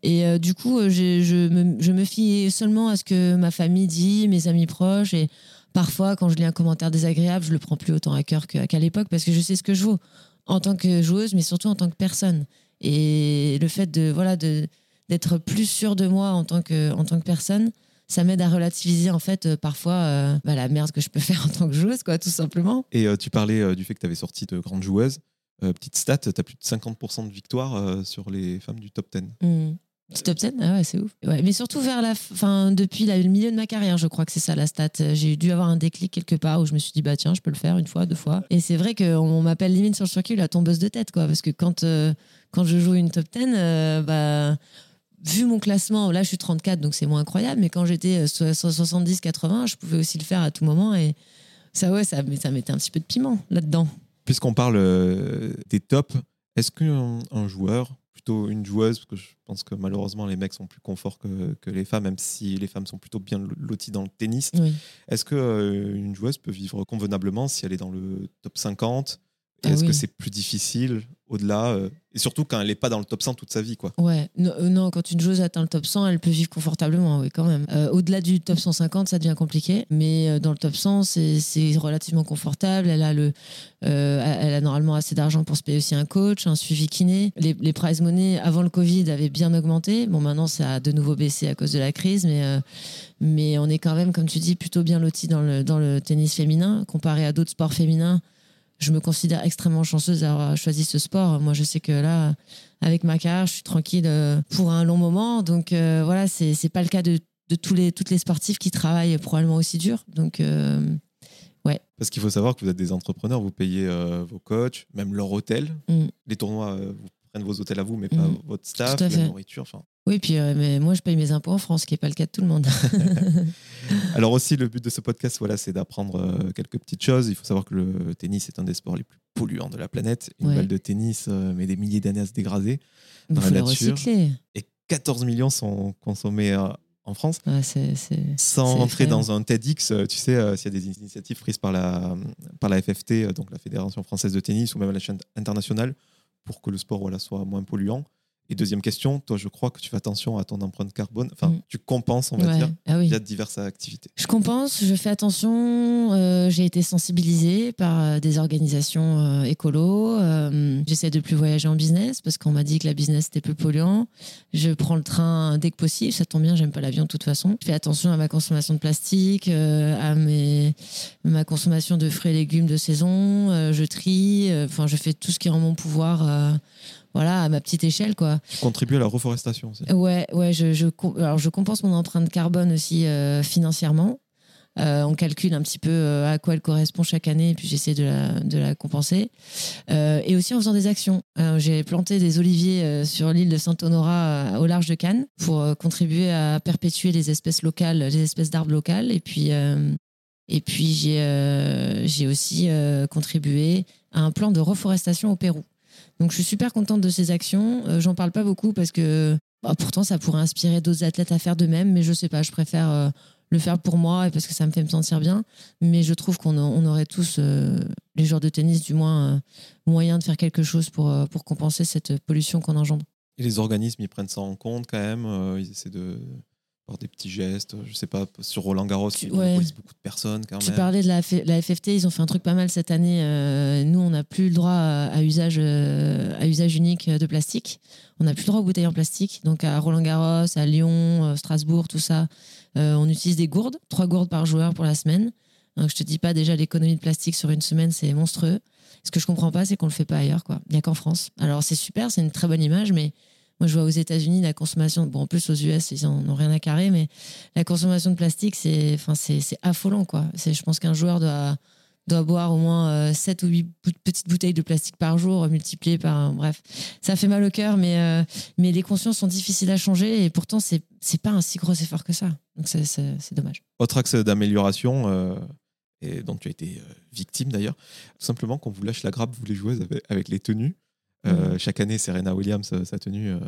Et euh, du coup, euh, j'ai- je, me, je me fie seulement à ce que ma famille dit, mes amis proches. Et parfois, quand je lis un commentaire désagréable, je le prends plus autant à cœur qu'à l'époque parce que je sais ce que je vaux en tant que joueuse, mais surtout en tant que personne. Et le fait de voilà de d'être plus sûr de moi en tant que en tant que personne, ça m'aide à relativiser en fait euh, parfois euh, bah, la merde que je peux *laughs* faire en tant que joueuse, quoi, tout simplement. Et euh, tu parlais du fait que tu avais sorti de grandes joueuses. Euh, petite stat, tu as plus de 50% de victoires sur les femmes du top 10. Hmm. Du top 10 Ah ouais, c'est ouf. Ouais, mais surtout vers la fin, depuis la- le milieu de ma carrière, je crois que c'est ça la stat. J'ai dû avoir un déclic quelque part où je me suis dit, bah tiens, je peux le faire une fois, deux fois. Et c'est vrai qu'on on m'appelle limite sur le circuit la tombeuse de tête, quoi. Parce que quand, euh, quand je joue une top 10, euh, bah, vu mon classement, là je suis 34, donc c'est moins incroyable, mais quand j'étais euh, so- 70, 80, je pouvais aussi le faire à tout moment. Et ça, ouais, ça, ça mettait un petit peu de piment là-dedans. Puisqu'on parle euh, des tops, est-ce qu'un un joueur, plutôt une joueuse, parce que je pense que malheureusement les mecs sont plus conforts que, que les femmes, même si les femmes sont plutôt bien loties dans le tennis, Oui. est-ce qu'une joueuse peut vivre convenablement si elle est dans le top 50 Et Ah Est-ce que c'est plus difficile au-delà. euh, et surtout quand elle n'est pas dans le top 100 toute sa vie. Quoi. Ouais, non, euh, non, quand une joueuse atteint le top 100, elle peut vivre confortablement, oui, quand même. Euh, Au-delà du top 150, ça devient compliqué, mais dans le top 100, c'est relativement confortable. Elle a, le, elle a normalement assez d'argent pour se payer aussi un coach, un suivi kiné. Les, les prize money avant le Covid avaient bien augmenté. Bon, maintenant, ça a de nouveau baissé à cause de la crise, mais, mais on est quand même, comme tu dis, plutôt bien loti dans le, dans le tennis féminin, comparé à d'autres sports féminins je me considère extrêmement chanceuse d'avoir choisi ce sport. Moi, je sais que là, avec ma carrière, je suis tranquille euh, pour un long moment. Donc euh, voilà, c'est c'est pas le cas de, de tous les toutes les sportifs qui travaillent probablement aussi dur. Donc euh, Parce qu'il faut savoir que vous êtes des entrepreneurs, vous payez euh, vos coachs, même leur hôtel. Mm. Les tournois, vous prennent vos hôtels à vous, mais pas Mm. votre staff, la nourriture. Enfin. oui, puis euh, mais moi, je paye mes impôts en France, ce qui n'est pas le cas de tout le monde. *laughs* Alors aussi, le but de ce podcast, voilà, c'est d'apprendre euh, quelques petites choses. Il faut savoir que le tennis est un des sports les plus polluants de la planète. Une Ouais. balle de tennis euh, met des milliers d'années à se dégrader. Il Dans faut la nature. recycler. Et 14 millions sont consommés euh, en France. Ouais, Sans effrayant. dans un TEDx, tu sais, euh, s'il y a des initiatives prises par la, par la FFT, donc la Fédération française de tennis, ou même à l'échelle internationale, pour que le sport soit moins polluant. Et deuxième question, toi, je crois que tu fais attention à ton empreinte carbone. Enfin, Mm. tu compenses, on va Ouais. dire, Ah oui. via diverses activités. Je compense, je fais attention. euh, j'ai été sensibilisée par euh, des organisations euh, écolo. euh, J'essaie de plus voyager en business parce qu'on m'a dit que la business était peu polluant. Je prends le train dès que possible. Ça tombe bien, j'aime pas l'avion de toute façon. Je fais attention à ma consommation de plastique, à mes, ma consommation de fruits et légumes de saison. je trie. Enfin, je fais tout ce qui est en mon pouvoir. Voilà, à ma petite échelle, quoi. Tu contribues à la reforestation aussi. Ouais, ouais, je, alors je compense mon empreinte carbone aussi euh, financièrement. Euh, on calcule un petit peu euh, à quoi elle correspond chaque année, et puis j'essaie de la, de la compenser. Euh, et aussi en faisant des actions. J'ai planté des oliviers sur l'île de Saint-Honorat au large de Cannes pour contribuer à perpétuer les espèces locales, les espèces d'arbres locales. Et puis, euh, et puis j'ai aussi contribué à un plan de reforestation au Pérou. Donc je suis super contente de ces actions. Euh, J'en parle pas beaucoup parce que bah, pourtant ça pourrait inspirer d'autres athlètes à faire de même, mais je sais pas, je préfère euh, le faire pour moi et parce que ça me fait me sentir bien. Mais je trouve qu'on aurait tous, euh, les joueurs de tennis du moins, moyen de faire quelque chose pour, pour compenser cette pollution qu'on engendre. Et les organismes, ils prennent ça en compte quand même. ils essaient de faire des petits gestes. Je sais pas, sur Roland Garros, Tu- ouais. beaucoup de personnes quand Tu même. parlais de la, FFT, ils ont fait un truc pas mal cette année. Euh, nous, on n'a plus le droit à, à usage, euh, à usage unique de plastique. On n'a plus le droit aux bouteilles en plastique. Donc à Roland Garros, à Lyon, euh, Strasbourg, tout ça, euh, on utilise des gourdes, trois gourdes par joueur pour la semaine. Donc je te dis pas déjà l'économie de plastique sur une semaine, c'est monstrueux. Ce que je comprends pas, c'est qu'on le fait pas ailleurs, quoi. Il n'y a qu'en France. Alors c'est super, c'est une très bonne image, mais moi je vois aux États-Unis la consommation. Bon, en plus aux US, ils en ont rien à carrer, mais la consommation de plastique, c'est, enfin, c'est, affolant, quoi. C'est, je pense qu'un joueur doit, doit boire au moins euh, 7 ou 8 bou- petites bouteilles de plastique par jour, euh, multipliées par. bref, ça fait mal au cœur, mais, euh, mais les consciences sont difficiles à changer et pourtant, c'est, c'est pas un si gros effort que ça. Donc, c'est, dommage. Autre axe d'amélioration, euh, et dont tu as été euh, victime d'ailleurs, simplement qu'on vous lâche la grappe, vous les joueuses, avec, avec les tenues. Euh, Mhm. Chaque année, Serena Williams, euh, sa tenue euh,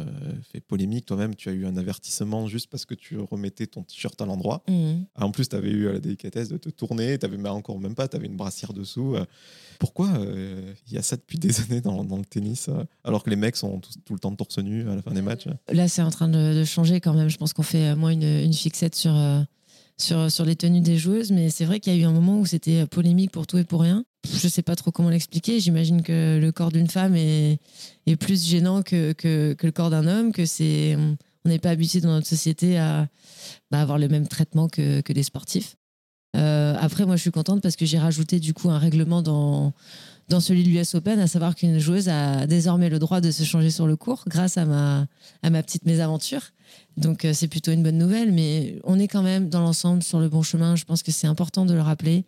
fait polémique. Toi-même, tu as eu un avertissement juste parce que tu remettais ton t-shirt à l'endroit. Mhm. Ah, En plus, tu avais eu la délicatesse de te tourner, tu avais mais encore même pas, tu avais une brassière dessous. Euh, Pourquoi il y a ça depuis des *laughs* années dans, dans le tennis, alors que les mecs sont tout le temps torse nu à la fin des matchs? Là, c'est en train de, de changer quand même. Je pense qu'on fait moins une, une fixette sur, sur, sur les tenues des joueuses, mais c'est vrai qu'il y a eu un moment où c'était polémique pour tout et pour rien. Je sais pas trop comment l'expliquer. J'imagine que le corps d'une femme est, plus gênant que, que, le corps d'un homme, que c'est on on n'est pas habitué dans notre société à bah, avoir le même traitement que, que des sportifs. Euh, après, moi, je suis contente parce que j'ai rajouté du coup un règlement dans, dans celui de l'US Open, à savoir qu'une joueuse a désormais le droit de se changer sur le court grâce à ma, à ma petite mésaventure. Donc euh, c'est plutôt une bonne nouvelle, mais on est quand même dans l'ensemble sur le bon chemin. Je pense que c'est important de le rappeler.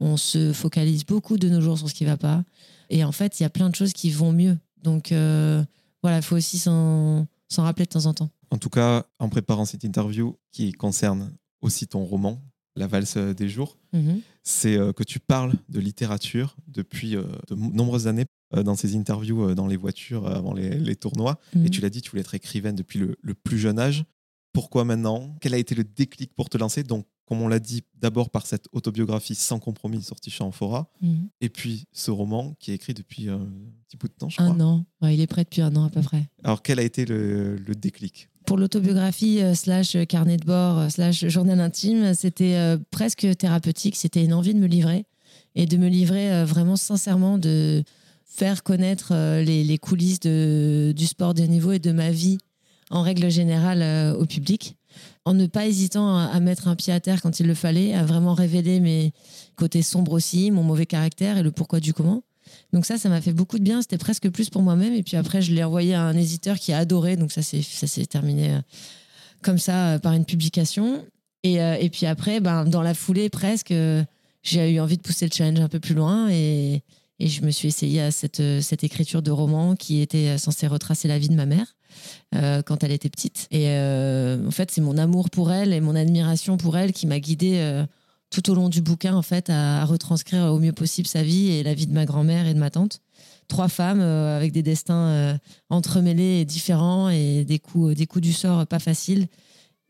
On se focalise beaucoup de nos jours sur ce qui va pas. Et en fait, il y a plein de choses qui vont mieux. Donc euh, voilà, il faut aussi s'en rappeler de temps en temps. En tout cas, en préparant cette interview qui concerne aussi ton roman, La valse des jours, Mhm. c'est euh, que tu parles de littérature depuis euh, de nombreuses années euh, dans ces interviews dans les voitures avant les, les tournois. Et Mhm. tu l'as dit, tu voulais être écrivaine depuis le, le plus jeune âge. Pourquoi maintenant? Quel a été le déclic pour te lancer? Donc, comme on l'a dit, d'abord par cette autobiographie sans compromis sortie chez Amphora, Mhm. et puis ce roman qui est écrit depuis un petit bout de temps, je crois. Un an. Ouais, il est prêt depuis un an à peu près. Alors, quel a été le, le déclic? Pour l'autobiographie euh, slash carnet de bord euh, slash journal intime, c'était euh, presque thérapeutique. C'était une envie de me livrer et de me livrer euh, vraiment sincèrement, de faire connaître euh, les, coulisses du sport de niveau et de ma vie en règle générale euh, au public, en ne pas hésitant à mettre un pied à terre quand il le fallait, à vraiment révéler mes côtés sombres aussi, mon mauvais caractère et le pourquoi du comment. Donc ça, ça m'a fait beaucoup de bien. C'était presque plus pour moi-même. Et puis après, je l'ai envoyé à un éditeur qui a adoré. Donc ça s'est ça s'est terminé euh, comme ça euh, par une publication. Et, euh, et puis après, ben, dans la foulée presque, j'ai eu envie de pousser le challenge un peu plus loin et, je me suis essayée à cette, cette écriture de roman qui était censée retracer la vie de ma mère quand elle était petite. Et en fait, c'est mon amour pour elle et mon admiration pour elle qui m'a guidée tout au long du bouquin en fait à, retranscrire au mieux possible sa vie et la vie de ma grand-mère et de ma tante. Trois femmes euh, avec des destins euh, entremêlés et différents et des coups, des coups du sort pas faciles.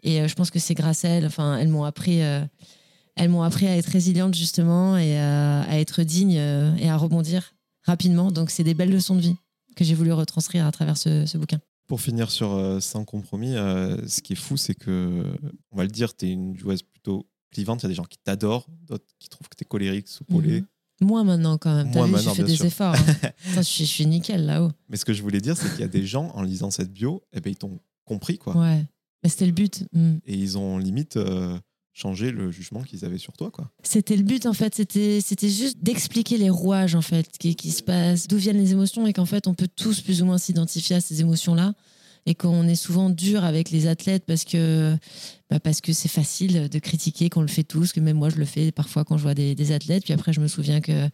Et euh, je pense que c'est grâce à elles. Enfin, elles m'ont appris, elles m'ont appris à être résiliente justement et à, être digne et à rebondir rapidement. Donc, c'est des belles leçons de vie que j'ai voulu retranscrire à travers ce, bouquin. Pour finir sur Sans compromis, ce qui est fou, c'est que, on va le dire, tu es une joueuse plutôt clivante. Il y a des gens qui t'adorent, d'autres qui trouvent que tu es colérique, soupolée. Mhm. Moi maintenant quand même. T'as Moi vu, fais bien des sûr. efforts. hein. *laughs* Je, suis, je suis nickel là-haut. Mais ce que je voulais dire, c'est qu'il y a des gens, en lisant cette bio, eh ben, ils t'ont compris, quoi. Ouais. Mais c'était le but. Mm. Et ils ont limite euh, changé le jugement qu'ils avaient sur toi, quoi. C'était le but en fait, c'était c'était juste d'expliquer les rouages en fait qui, qui se passent, d'où viennent les émotions et qu'en fait on peut tous plus ou moins s'identifier à ces émotions-là et qu'on est souvent dur avec les athlètes parce que bah, parce que c'est facile de critiquer, qu'on le fait tous, que même moi je le fais parfois quand je vois des, athlètes. Puis après je me souviens que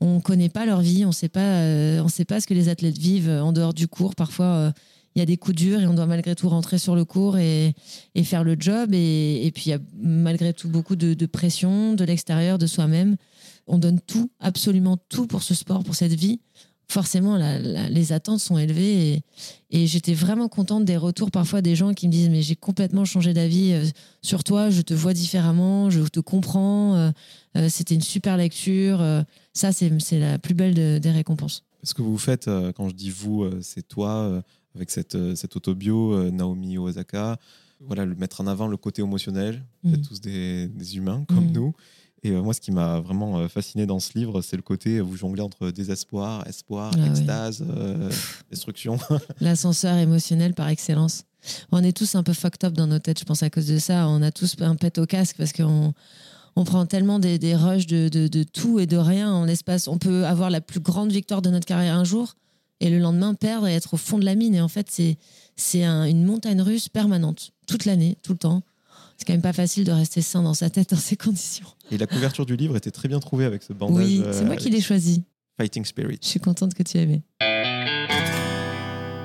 on connaît pas leur vie, on sait pas euh, on sait pas ce que les athlètes vivent en dehors du cours. Parfois euh, il y a des coups durs et on doit malgré tout rentrer sur le cours et, faire le job. Et, puis, il y a malgré tout beaucoup de pression de l'extérieur, de soi-même. On donne tout, absolument tout pour ce sport, pour cette vie. Forcément, la- la- les attentes sont élevées. Et, et j'étais vraiment contente des retours parfois des gens qui me disent Mais j'ai complètement changé d'avis euh, sur toi, je te vois différemment, je te comprends. euh, euh, C'était une super lecture. ça, c'est la plus belle de- des récompenses. Ce que vous faites, quand je dis vous, c'est toi, avec cette, cette autobio, Naomi Osaka. Voilà, le mettre en avant le côté émotionnel? Vous êtes Mhm. tous des, des humains comme Mhm. nous. Et euh, moi, ce qui m'a vraiment euh, fasciné dans ce livre, c'est le côté euh, vous jonglez entre désespoir, espoir, Ah ouais. extase, euh, destruction. *laughs* L'ascenseur émotionnel par excellence. On est tous un peu fucked up dans nos têtes, je pense, à cause de ça. On a tous un pet au casque parce qu'on on prend tellement des, des rushs de, de- de tout et de rien en l'espace. On peut avoir la plus grande victoire de notre carrière un jour et le lendemain perdre et être au fond de la mine. Et en fait, c'est c'est un- une montagne russe permanente, toute l'année, tout le temps. C'est quand même pas facile de rester sain dans sa tête dans ces conditions. Et la couverture du livre était très bien trouvée avec ce bandage. oui, euh, c'est moi qui l'ai choisi. Fighting Spirit. Je suis contente que tu aimais.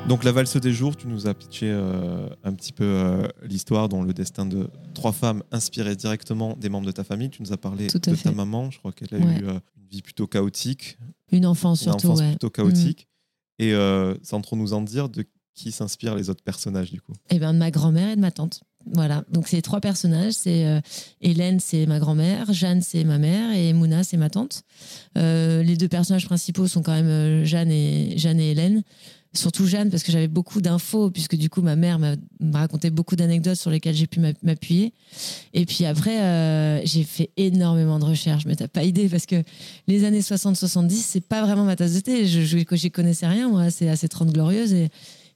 Donc, La valse des jours, tu nous as pitché euh, un petit peu euh, l'histoire dont le destin de trois femmes inspirées directement des membres de ta famille. Tu nous as parlé de fait. ta maman. Je crois qu'elle a Ouais. eu euh, une vie plutôt chaotique, Une enfance une surtout, enfance ouais. plutôt chaotique. Et euh, sans trop nous en dire, de qui s'inspirent les autres personnages du coup? Eh ben, de ma grand-mère et de ma tante. Voilà, donc c'est trois personnages. C'est euh, Hélène, c'est ma grand-mère, Jeanne, c'est ma mère, et Mouna, c'est ma tante. Euh, les deux personnages principaux sont quand même euh, Jeanne et Jeanne et Hélène. Surtout Jeanne parce que j'avais beaucoup d'infos puisque du coup ma mère m'a raconté beaucoup d'anecdotes sur lesquelles j'ai pu m'a- m'appuyer. Et puis après j'ai fait énormément de recherches, mais t'as pas idée parce que les années 60-70 c'est pas vraiment ma tasse de thé. Je, je, j'y connaissais rien moi, c'est assez 30 glorieuses et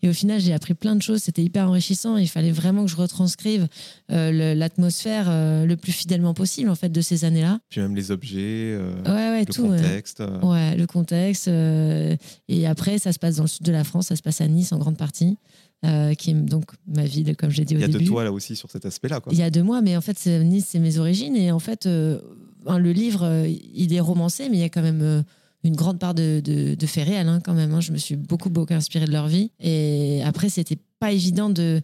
et au final, j'ai appris plein de choses. C'était hyper enrichissant. Il fallait vraiment que je retranscrive euh, l'atmosphère euh, le plus fidèlement possible en fait de ces années-là. Puis même les objets, euh, Ouais, ouais, le tout. contexte. euh, Ouais, le contexte. et après, ça se passe dans le sud de la France. Ça se passe à Nice en grande partie, euh, qui est donc ma ville, comme j'ai dit au Il y a début. de toi là aussi sur cet aspect-là. Il y a deux mois, mais en fait, Nice, c'est mes origines. Et en fait, euh, le livre, il est romancé, mais il y a quand même euh, une grande part de, de, de faits réels, hein, quand même. hein. Je me suis beaucoup, beaucoup inspirée de leur vie. Et après, c'était pas évident de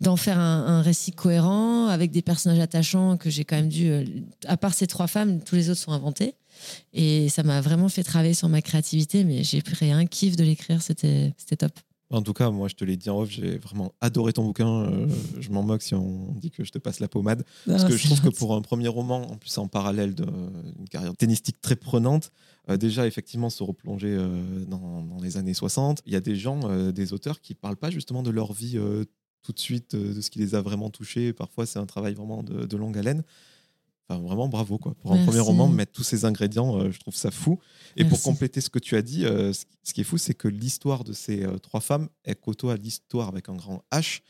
d'en faire un, un récit cohérent avec des personnages attachants que j'ai quand même dû euh, à part ces trois femmes tous les autres sont inventés et ça m'a vraiment fait travailler sur ma créativité mais j'ai pris un kiff de l'écrire c'était c'était top En tout cas, moi, je te l'ai dit en off, j'ai vraiment adoré ton bouquin. Euh, je m'en moque si on dit que je te passe la pommade. Parce que je trouve que pour un premier roman, en plus en parallèle d'une carrière tennistique très prenante, euh, déjà effectivement se replonger euh, dans, dans les années 60, il y a des gens, euh, des auteurs qui parlent pas justement de leur vie tout de suite, de ce qui les a vraiment touchés. Parfois, c'est un travail vraiment de, de longue haleine. Enfin, vraiment bravo quoi. Pour un premier roman, mettre tous ces ingrédients, je trouve ça fou. Et pour compléter ce que tu as dit, ce ce qui est fou, c'est que l'histoire de ces trois femmes, elle côtoie l'histoire avec un grand H.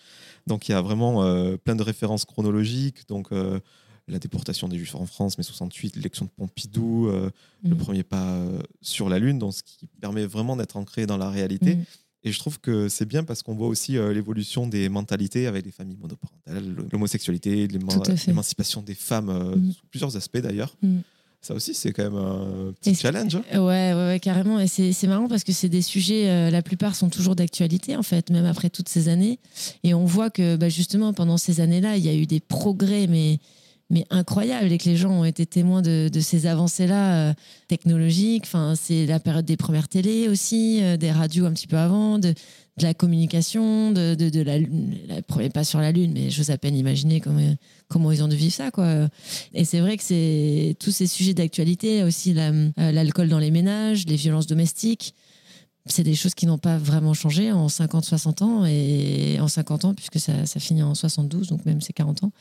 Donc il y a vraiment plein de références chronologiques. Donc la déportation des Juifs en France, mai 68, l'élection de Pompidou, euh, le Mm. premier pas euh, sur la Lune, donc ce qui permet vraiment d'être ancré dans la réalité. Mm. Et je trouve que c'est bien parce qu'on voit aussi euh, l'évolution des mentalités avec les familles monoparentales, l'homosexualité, l'émancipation des femmes, Mm. sous plusieurs aspects d'ailleurs. Ça aussi, c'est quand même un petit Et- challenge. hein. Ouais, ouais, ouais, carrément. Et c'est c'est marrant parce que c'est des sujets, euh, la plupart sont toujours d'actualité, en fait, même après toutes ces années. Et on voit que bah, justement, pendant ces années-là, il y a eu des progrès, mais, mais incroyables, et que les gens ont été témoins de, ces avancées-là euh, technologiques. Enfin, c'est la période des premières télés aussi, euh, des radios un petit peu avant, de, de la communication, de, la. La première pas sur la Lune, mais j'ose à peine imaginer comment, comment ils ont dû vivre ça, quoi. Et c'est vrai que c'est tous ces sujets d'actualité, aussi euh, l'alcool dans les ménages, les violences domestiques. C'est des choses qui n'ont pas vraiment changé en 50, 60 ans et en 50 ans, puisque ça, ça finit en 72, donc même c'est 40 ans.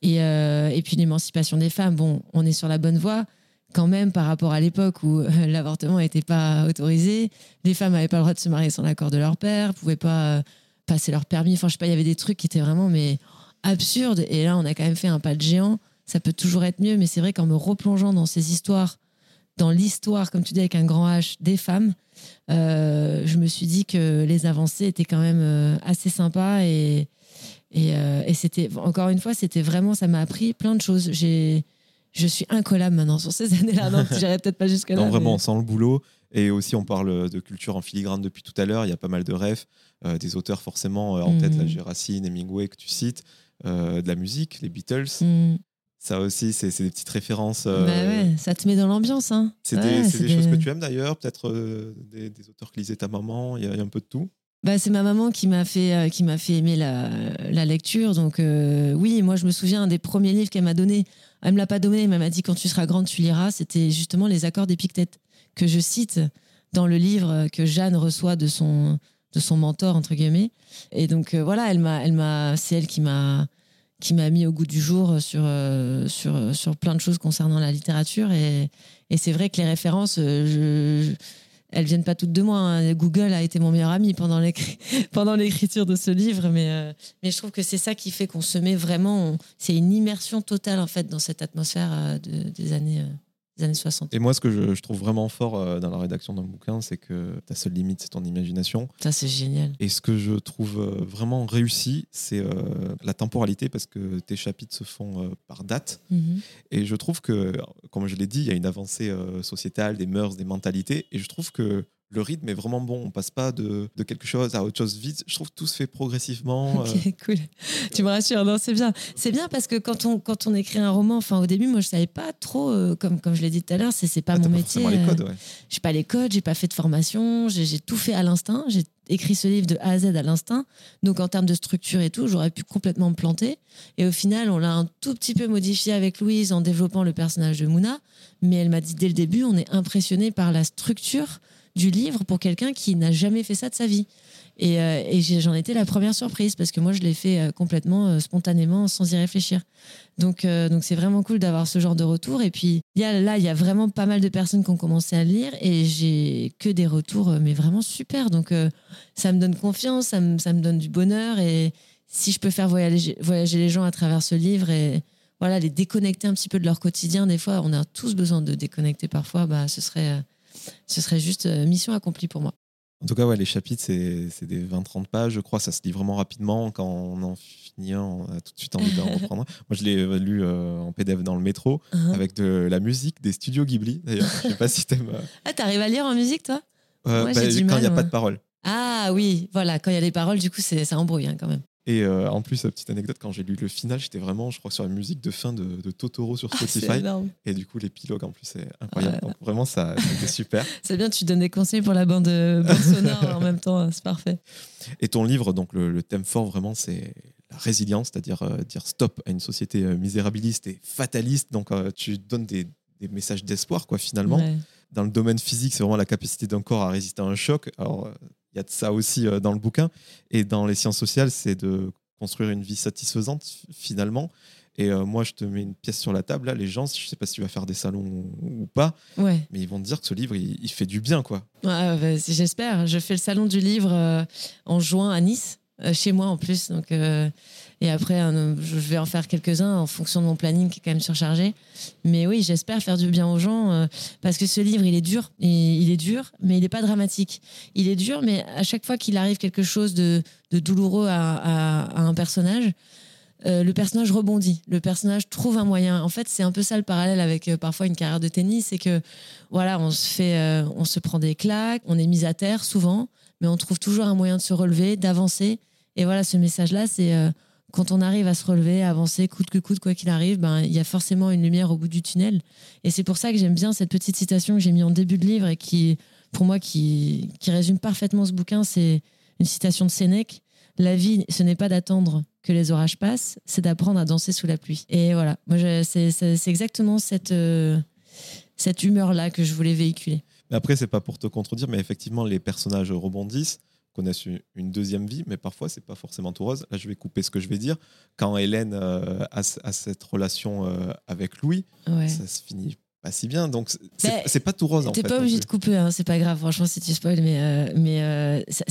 Et, euh, et puis l'émancipation des femmes, bon, on est sur la bonne voie quand même par rapport à l'époque où euh, l'avortement n'était pas autorisé. Les femmes n'avaient pas le droit de se marier sans l'accord de leur père, pouvaient pas euh, passer leur permis. Enfin, je sais pas, il y avait des trucs qui étaient vraiment mais absurdes. Et là, on a quand même fait un pas de géant. Ça peut toujours être mieux, mais c'est vrai qu'en me replongeant dans ces histoires, dans l'histoire, comme tu dis, avec un grand H, des femmes, je me suis dit que les avancées étaient quand même euh, assez sympas et, et, euh, et c'était, encore une fois, c'était vraiment, ça m'a appris plein de choses. J'ai, je suis incollable maintenant sur ces *laughs* années-là. Non, *laughs* j'irai peut-être pas jusque-là. Non, vraiment, mais- on sent le boulot. Et aussi, on parle de culture en filigrane depuis tout à l'heure. Il y a pas mal de rêves, euh, des auteurs forcément euh, en tête, Mhm. la Géracine, Hemingway que tu cites, euh, de la musique, les Beatles. Hmm. Ça aussi, c'est des petites références. euh, Bah ouais, ça te met dans l'ambiance. Hein. C'est Ouais, des, choses que tu aimes d'ailleurs, peut-être euh, des, des auteurs que lisait ta maman, il y, a il y a un peu de tout. Bah, c'est ma maman qui m'a fait, euh, qui m'a fait aimer la, la lecture. Donc, oui, moi, je me souviens des premiers livres qu'elle m'a donné. Elle me l'a pas donné, mais elle m'a dit quand tu seras grande, tu liras. C'était justement les accords d'Épictète que je cite dans le livre que Jeanne reçoit de son, de son mentor, entre guillemets. Et donc, euh, voilà, elle m'a, elle m'a, c'est elle qui m'a, qui m'a mis au goût du jour sur, euh, sur, sur plein de choses concernant la littérature. Et, et c'est vrai que les références, euh, je, elles viennent pas toutes de moi. hein. Google a été mon meilleur ami pendant l'écri- *laughs* pendant l'écriture de ce livre, mais, euh, mais je trouve que c'est ça qui fait qu'on se met vraiment. C'est une immersion totale en fait dans cette atmosphère euh, de- des années euh, des années 60. Et moi, ce que je, je trouve vraiment fort euh, dans la rédaction d'un bouquin, c'est que ta seule limite, c'est ton imagination. Ça c'est génial. Et ce que je trouve euh, vraiment réussi, c'est euh, la temporalité, parce que tes chapitres se font euh, par date. Mhm. Et je trouve que, comme je l'ai dit, il y a une avancée euh, sociétale, des mœurs, des mentalités. Et je trouve que le rythme est vraiment bon. On passe pas de, de quelque chose à autre chose vite. Je trouve que tout se fait progressivement. *laughs* euh, Ok, cool. Tu me rassures, non, c'est bien. C'est bien parce que quand on, quand on écrit un roman, enfin au début, moi je savais pas trop, euh, comme, comme je l'ai dit tout à l'heure, c'est c'est pas ah, mon pas métier. forcément les euh, ouais. j'ai pas les codes, j'ai pas fait de formation, j'ai j'ai tout fait à l'instinct. J'ai écrit ce livre de A à Z à l'instinct. Donc en termes de structure et tout, j'aurais pu complètement me planter. Et au final, on l'a un tout petit peu modifié avec Louise en développant le personnage de Mouna. Mais elle m'a dit dès le début, on est impressionné par la structure du livre pour quelqu'un qui n'a jamais fait ça de sa vie. Et, euh, j'en étais la première surprise parce que moi, je l'ai fait euh, complètement euh, spontanément, sans y réfléchir. Donc, donc c'est vraiment cool d'avoir ce genre de retour. Et puis y a, là, il y a vraiment pas mal de personnes qui ont commencé à lire et j'ai que des retours, mais vraiment super. Donc ça me donne confiance, ça me, ça me donne du bonheur. Et si je peux faire voyager, voyager les gens à travers ce livre et voilà, les déconnecter un petit peu de leur quotidien, des fois, on a tous besoin de déconnecter parfois, bah, ce, serait, ce serait juste euh, mission accomplie pour moi. En tout cas, ouais, les chapitres, c'est c'est des 20-30 pages, je crois. Ça se lit vraiment rapidement. Quand on en finit on a tout de suite envie d'en *laughs* reprendre. Moi, je l'ai euh, lu euh, en PDF dans le métro, Hein avec de la musique des studios Ghibli. D'ailleurs, je sais pas si t'aimes. euh, Ah, t'arrives à lire en musique, toi? Euh, Moi, bah, quand il n'y a moi. pas de parole. Ah oui, voilà, quand il y a les paroles, du coup, c'est- ça embrouille hein, quand même. Et euh, en plus, petite anecdote, quand j'ai lu le final, j'étais vraiment, je crois, sur la musique de fin de, de Totoro sur Ah, Spotify. et du coup, l'épilogue, en plus, c'est incroyable. Ouais. Donc, vraiment, ça, c'était super. *laughs* C'est bien, tu donnes des conseils pour la bande, euh, bande sonore en même temps, c'est parfait. Et ton livre, donc le, le thème fort, vraiment, c'est la résilience, c'est-à-dire euh, dire stop à une société misérabiliste et fataliste. Donc, euh, tu donnes des, des messages d'espoir, quoi, finalement. Ouais. Dans le domaine physique, c'est vraiment la capacité d'un corps à résister à un choc. Alors, y a de ça aussi euh, dans le bouquin. Et dans les sciences sociales, c'est de construire une vie satisfaisante, finalement. Et euh, moi, je te mets une pièce sur la table. Là, les gens, je sais pas si tu vas faire des salons ou, pas, Ouais. mais ils vont te dire que ce livre, il, il fait du bien, quoi. Ouais, bah, j'espère. Je fais le salon du livre euh, en juin à Nice, euh, chez moi en plus. Donc, et après, je vais en faire quelques-uns en fonction de mon planning qui est quand même surchargé. Mais oui, j'espère faire du bien aux gens euh, parce que ce livre, il est dur. Il est dur, mais il n'est pas dramatique. Il est dur, mais à chaque fois qu'il arrive quelque chose de, de douloureux à, à- un personnage, euh, le personnage rebondit. Le personnage trouve un moyen. En fait, c'est un peu ça le parallèle avec euh, parfois une carrière de tennis, c'est que voilà, on se fait, on se prend des claques, on est mis à terre souvent, mais on trouve toujours un moyen de se relever, d'avancer. Et voilà, ce message-là, c'est quand on arrive à se relever, à avancer, coûte que coûte, quoi qu'il arrive, ben il y a forcément une lumière au bout du tunnel. Et c'est pour ça que j'aime bien cette petite citation que j'ai mis en début de livre et qui, pour moi, qui, qui résume parfaitement ce bouquin. C'est une citation de Sénèque. La vie, ce n'est pas d'attendre que les orages passent, c'est d'apprendre à danser sous la pluie. Et voilà, moi, c'est exactement cette, euh, cette humeur-là que je voulais véhiculer. Après, c'est pas pour te contredire, mais effectivement, les personnages rebondissent, connaissent une- deuxième vie, mais parfois, c'est pas forcément tout rose. Là, je vais couper ce que je vais dire. Quand Hélène euh, a, cette relation euh, avec Louis, Ouais. ça se finit pas si bien. Donc, c'est- c'est pas tout rose, T'es pas non obligé de couper, hein, c'est pas grave, franchement, si tu spoil, mais, euh, mais ça,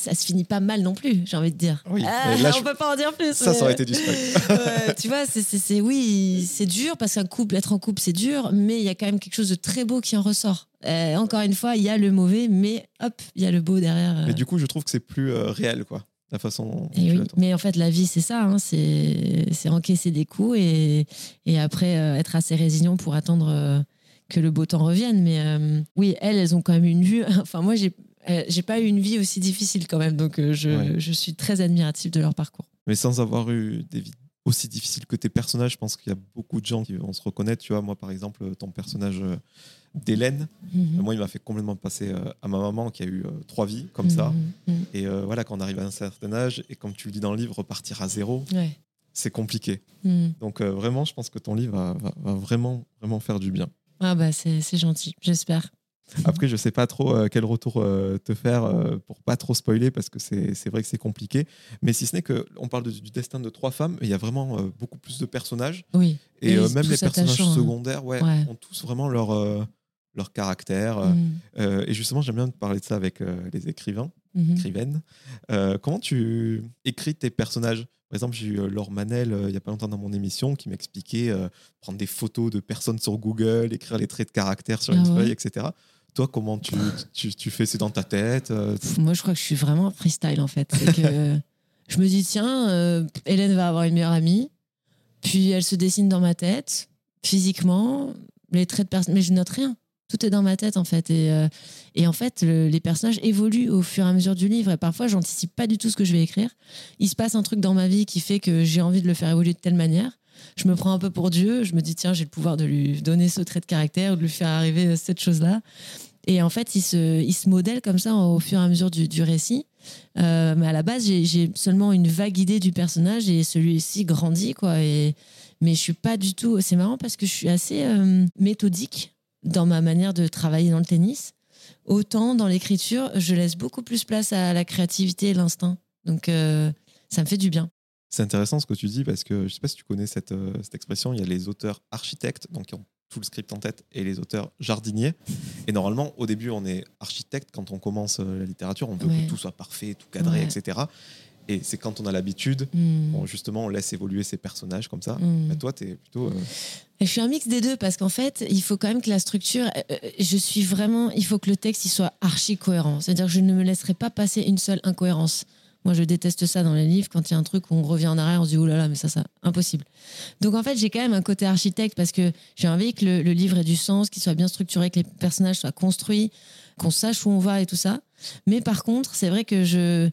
ça se finit pas mal non plus, j'ai envie de dire. Oui, Ah, là, on peut pas en dire plus. Ça, mais- ça aurait été du spoil. *laughs* *laughs* Ouais, tu vois, c'est, oui, c'est dur parce qu'un couple, être en couple, c'est dur, mais il y a quand même quelque chose de très beau qui en ressort. Euh, encore une fois, il y a le mauvais, mais hop, il y a le beau derrière. euh. Mais du coup, je trouve que c'est plus euh, réel, quoi. La façon Et tu oui, mais en fait, la vie, c'est ça, hein, c'est, encaisser des coups et, et après euh, être assez résilient pour attendre que le beau temps revienne. Mais oui, elles, elles ont quand même une vue. *laughs* Enfin, moi, j'ai, euh, j'ai pas eu une vie aussi difficile quand même, donc euh, je, Ouais. je suis très admirative de leur parcours. Mais sans avoir eu des vies aussi difficiles que tes personnages, je pense qu'il y a beaucoup de gens qui vont se reconnaître. Tu vois, moi, par exemple, ton personnage euh, d'Hélène, Mhm. moi, il m'a fait complètement passer à ma maman qui a eu trois vies comme ça. Mhm, mhm. Et euh, voilà, quand on arrive à un certain âge, et comme tu le dis dans le livre, repartir à zéro, Ouais. c'est compliqué. Donc vraiment, je pense que ton livre va, va- va vraiment, vraiment faire du bien. Ah bah c'est gentil, j'espère. Après, je sais pas trop euh, quel retour euh, te faire euh, pour pas trop spoiler, parce que c'est vrai que c'est compliqué. Mais si ce n'est que on parle de- du destin de trois femmes, il y a vraiment beaucoup plus de personnages. Oui. Et même les personnages hein. secondaires ouais, Ouais. ont tous vraiment leur, leur caractère. euh, et justement, j'aime bien te parler de ça avec les écrivains. Mhm. écrivaine. Euh, comment tu écris tes personnages? Par exemple, j'ai eu Laure Manel euh, il n'y a pas longtemps dans mon émission qui m'expliquait euh, prendre des photos de personnes sur Google, écrire les traits de caractère sur Ah une ouais feuille, etc. Toi, comment tu, tu, fais? C'est dans ta tête euh, Moi, je crois que je suis vraiment freestyle en fait. Je me dis tiens, euh, Hélène va avoir une meilleure amie, puis elle se dessine dans ma tête, physiquement, les traits de personne, mais je note rien. Tout est dans ma tête en fait. Et, euh, en fait, le- les personnages évoluent au fur et à mesure du livre. Et parfois, j'anticipe pas du tout ce que je vais écrire. Il se passe un truc dans ma vie qui fait que j'ai envie de le faire évoluer de telle manière. Je me prends un peu pour Dieu. Je me dis tiens, j'ai le pouvoir de lui donner ce trait de caractère de lui faire arriver cette chose-là. Et en fait, il se, il se modèle comme ça au fur et à mesure du, du récit. Euh, mais à la base, j'ai- j'ai seulement une vague idée du personnage et celui-ci grandit, quoi. Et, mais je suis pas du tout. C'est marrant parce que je suis assez euh, méthodique dans ma manière de travailler dans le tennis. Autant dans l'écriture, je laisse beaucoup plus place à la créativité et l'instinct. Donc, euh, ça me fait du bien. C'est intéressant ce que tu dis parce que je sais pas si tu connais cette, euh, cette expression. Il y a les auteurs architectes, donc qui ont tout le script en tête, et les auteurs jardiniers. Et normalement, au début, on est architecte quand on commence euh, la littérature. On veut Ouais. que tout soit parfait, tout cadré, Ouais. etc. Et c'est quand on a l'habitude, Hmm. bon, justement, on laisse évoluer ces personnages comme ça. Bah, toi, tu es plutôt. euh, je suis un mix des deux parce qu'en fait, il faut quand même que la structure, euh, je suis vraiment, il faut que le texte il soit archi cohérent. C'est-à-dire que je ne me laisserai pas passer une seule incohérence. Moi, je déteste ça dans les livres quand il y a un truc où on revient en arrière, on se dit oh là là, mais ça, ça, impossible. Donc en fait, j'ai quand même un côté architecte parce que j'ai envie que le, livre ait du sens, qu'il soit bien structuré, que les personnages soient construits, qu'on sache où on va et tout ça. Mais par contre, c'est vrai que je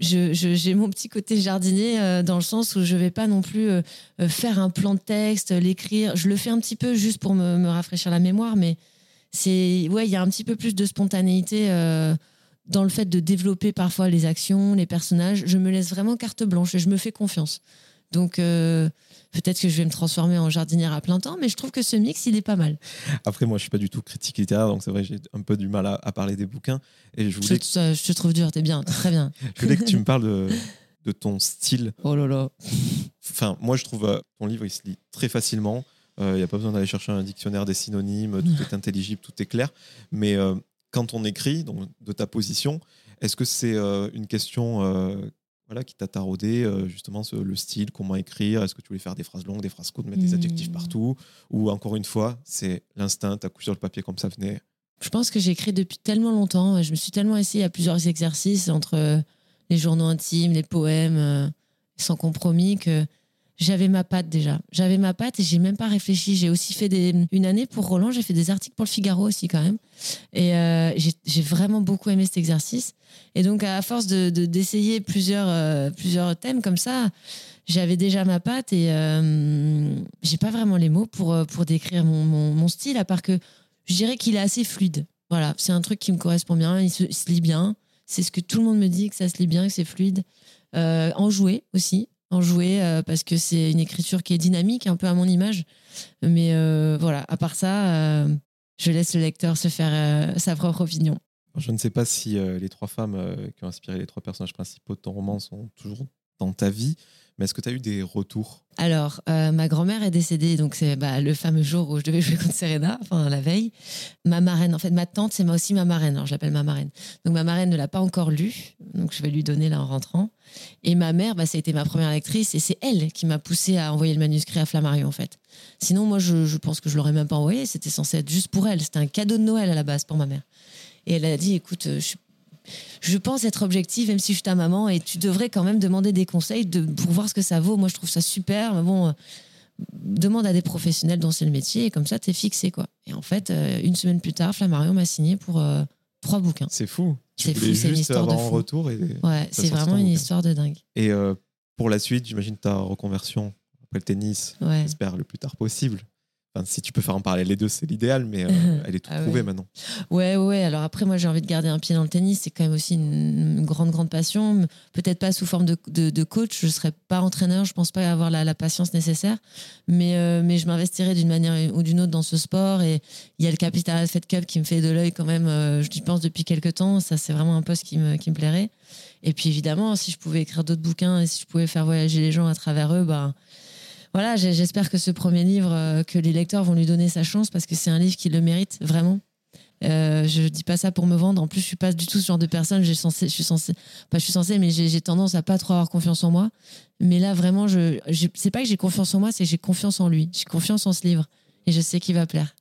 j'ai mon petit côté jardinier euh, dans le sens où je vais pas non plus euh, euh, faire un plan de texte, l'écrire. Je le fais un petit peu juste pour me, rafraîchir la mémoire, mais c'est ouais, il y a un petit peu plus de spontanéité dans le fait de développer parfois les actions, les personnages. Je me laisse vraiment carte blanche et je me fais confiance. Donc euh, peut-être que je vais me transformer en jardinière à plein temps, mais je trouve que ce mix il est pas mal. Après, moi, je suis pas du tout critique littéraire, donc c'est vrai, j'ai un peu du mal à, à parler des bouquins. Et je Je, voulais, te- je te trouve dur, t'es bien, très bien. *laughs* je voulais que tu me parles de, *laughs* de ton style. Oh là là. Enfin, moi, je trouve euh, ton livre, il se lit très facilement. Il n'y a pas besoin d'aller chercher un dictionnaire des synonymes, *laughs* tout est intelligible, tout est clair. Mais euh, quand on écrit, donc, de ta position, est-ce que c'est euh, une question euh, voilà, qui t'a taraudé, euh, justement, ce- le style, comment écrire? Est-ce que tu voulais faire des phrases longues, des phrases courtes, mettre des adjectifs partout? Ou encore une fois, c'est l'instinct, t'as couché sur le papier comme ça venait? Je pense que j'écris depuis tellement longtemps. Je me suis tellement essayé à plusieurs exercices entre les journaux intimes, les poèmes, sans compromis, que j'avais ma patte déjà. J'avais ma patte et j'ai même pas réfléchi. J'ai aussi fait des... une année pour Roland, j'ai fait des articles pour le Figaro aussi quand même. Et euh, j'ai vraiment beaucoup aimé cet exercice. Et donc à force de de- d'essayer plusieurs, euh, plusieurs thèmes comme ça, j'avais déjà ma patte et euh, j'ai pas vraiment les mots pour, euh, pour décrire mon, mon, style, à part que je dirais qu'il est assez fluide. Voilà, c'est un truc qui me correspond bien, il se, lit bien. C'est ce que tout le monde me dit, que ça se lit bien, que c'est fluide. Euh, enjoué aussi, enjoué euh, parce que c'est une écriture qui est dynamique, un peu à mon image. Mais euh, voilà, à part ça, euh, je laisse le lecteur se faire sa propre opinion. Je ne sais pas si les trois femmes qui ont inspiré les trois personnages principaux de ton roman sont toujours dans ta vie, mais est-ce que tu as eu des retours? Alors, euh, ma grand-mère est décédée, donc c'est bah, le fameux jour où je devais *laughs* jouer contre Serena, enfin la veille. Ma marraine, en fait, ma tante, c'est moi aussi ma marraine, alors je l'appelle ma marraine. Donc ma marraine ne l'a pas encore lu, donc je vais lui donner là en rentrant. Et ma mère, bah, ça a été ma première lectrice, et c'est elle qui m'a poussée à envoyer le manuscrit à Flammarion, en fait. Sinon, moi, je, je pense que je l'aurais même pas envoyé, c'était censé être juste pour elle, c'était un cadeau de Noël à la base pour ma mère. Et elle a dit, écoute, euh, je suis je pense être objective, même si je suis ta maman, et tu devrais quand même demander des conseils de, pour voir ce que ça vaut. Moi, je trouve ça super, mais bon, euh, demande à des professionnels dont c'est le métier, et comme ça, t'es fixé, quoi. Et en fait, euh, une semaine plus tard, Flammarion m'a signé pour euh, trois bouquins. C'est fou. C'est fou, c'est une histoire de fou. retour et, Ouais, Ça c'est vraiment une bouquin. histoire de dingue. et pour la suite, j'imagine ta reconversion après le tennis, Ouais. j'espère le plus tard possible. Enfin, si tu peux faire en parler les deux, c'est l'idéal, mais euh, *laughs* elle est toute Ah ouais. trouvée maintenant. Ouais, ouais. Alors après, moi, j'ai envie de garder un pied dans le tennis. C'est quand même aussi une, grande, grande passion. Peut-être pas sous forme de, de, de coach. Je serais pas entraîneur. Je pense pas avoir la, la patience nécessaire. Mais, euh, mais je m'investirai d'une manière ou d'une autre dans ce sport. Et il y a le Capital Fed Cup qui me fait de l'œil quand même. euh, je y pense depuis quelques temps. Ça, c'est vraiment un poste qui me, qui me plairait. Et puis évidemment, si je pouvais écrire d'autres bouquins et si je pouvais faire voyager les gens à travers eux, ben voilà, j'espère que ce premier livre, euh, que les lecteurs vont lui donner sa chance parce que c'est un livre qui le mérite vraiment. Euh, je dis pas ça pour me vendre. En plus, je suis pas du tout ce genre de personne. J'ai censé, je suis censée, pas je suis censée, mais j'ai tendance à pas trop avoir confiance en moi. Mais là, vraiment, je, je c'est pas que j'ai confiance en moi, c'est que j'ai confiance en lui. J'ai confiance en ce livre et je sais qu'il va plaire.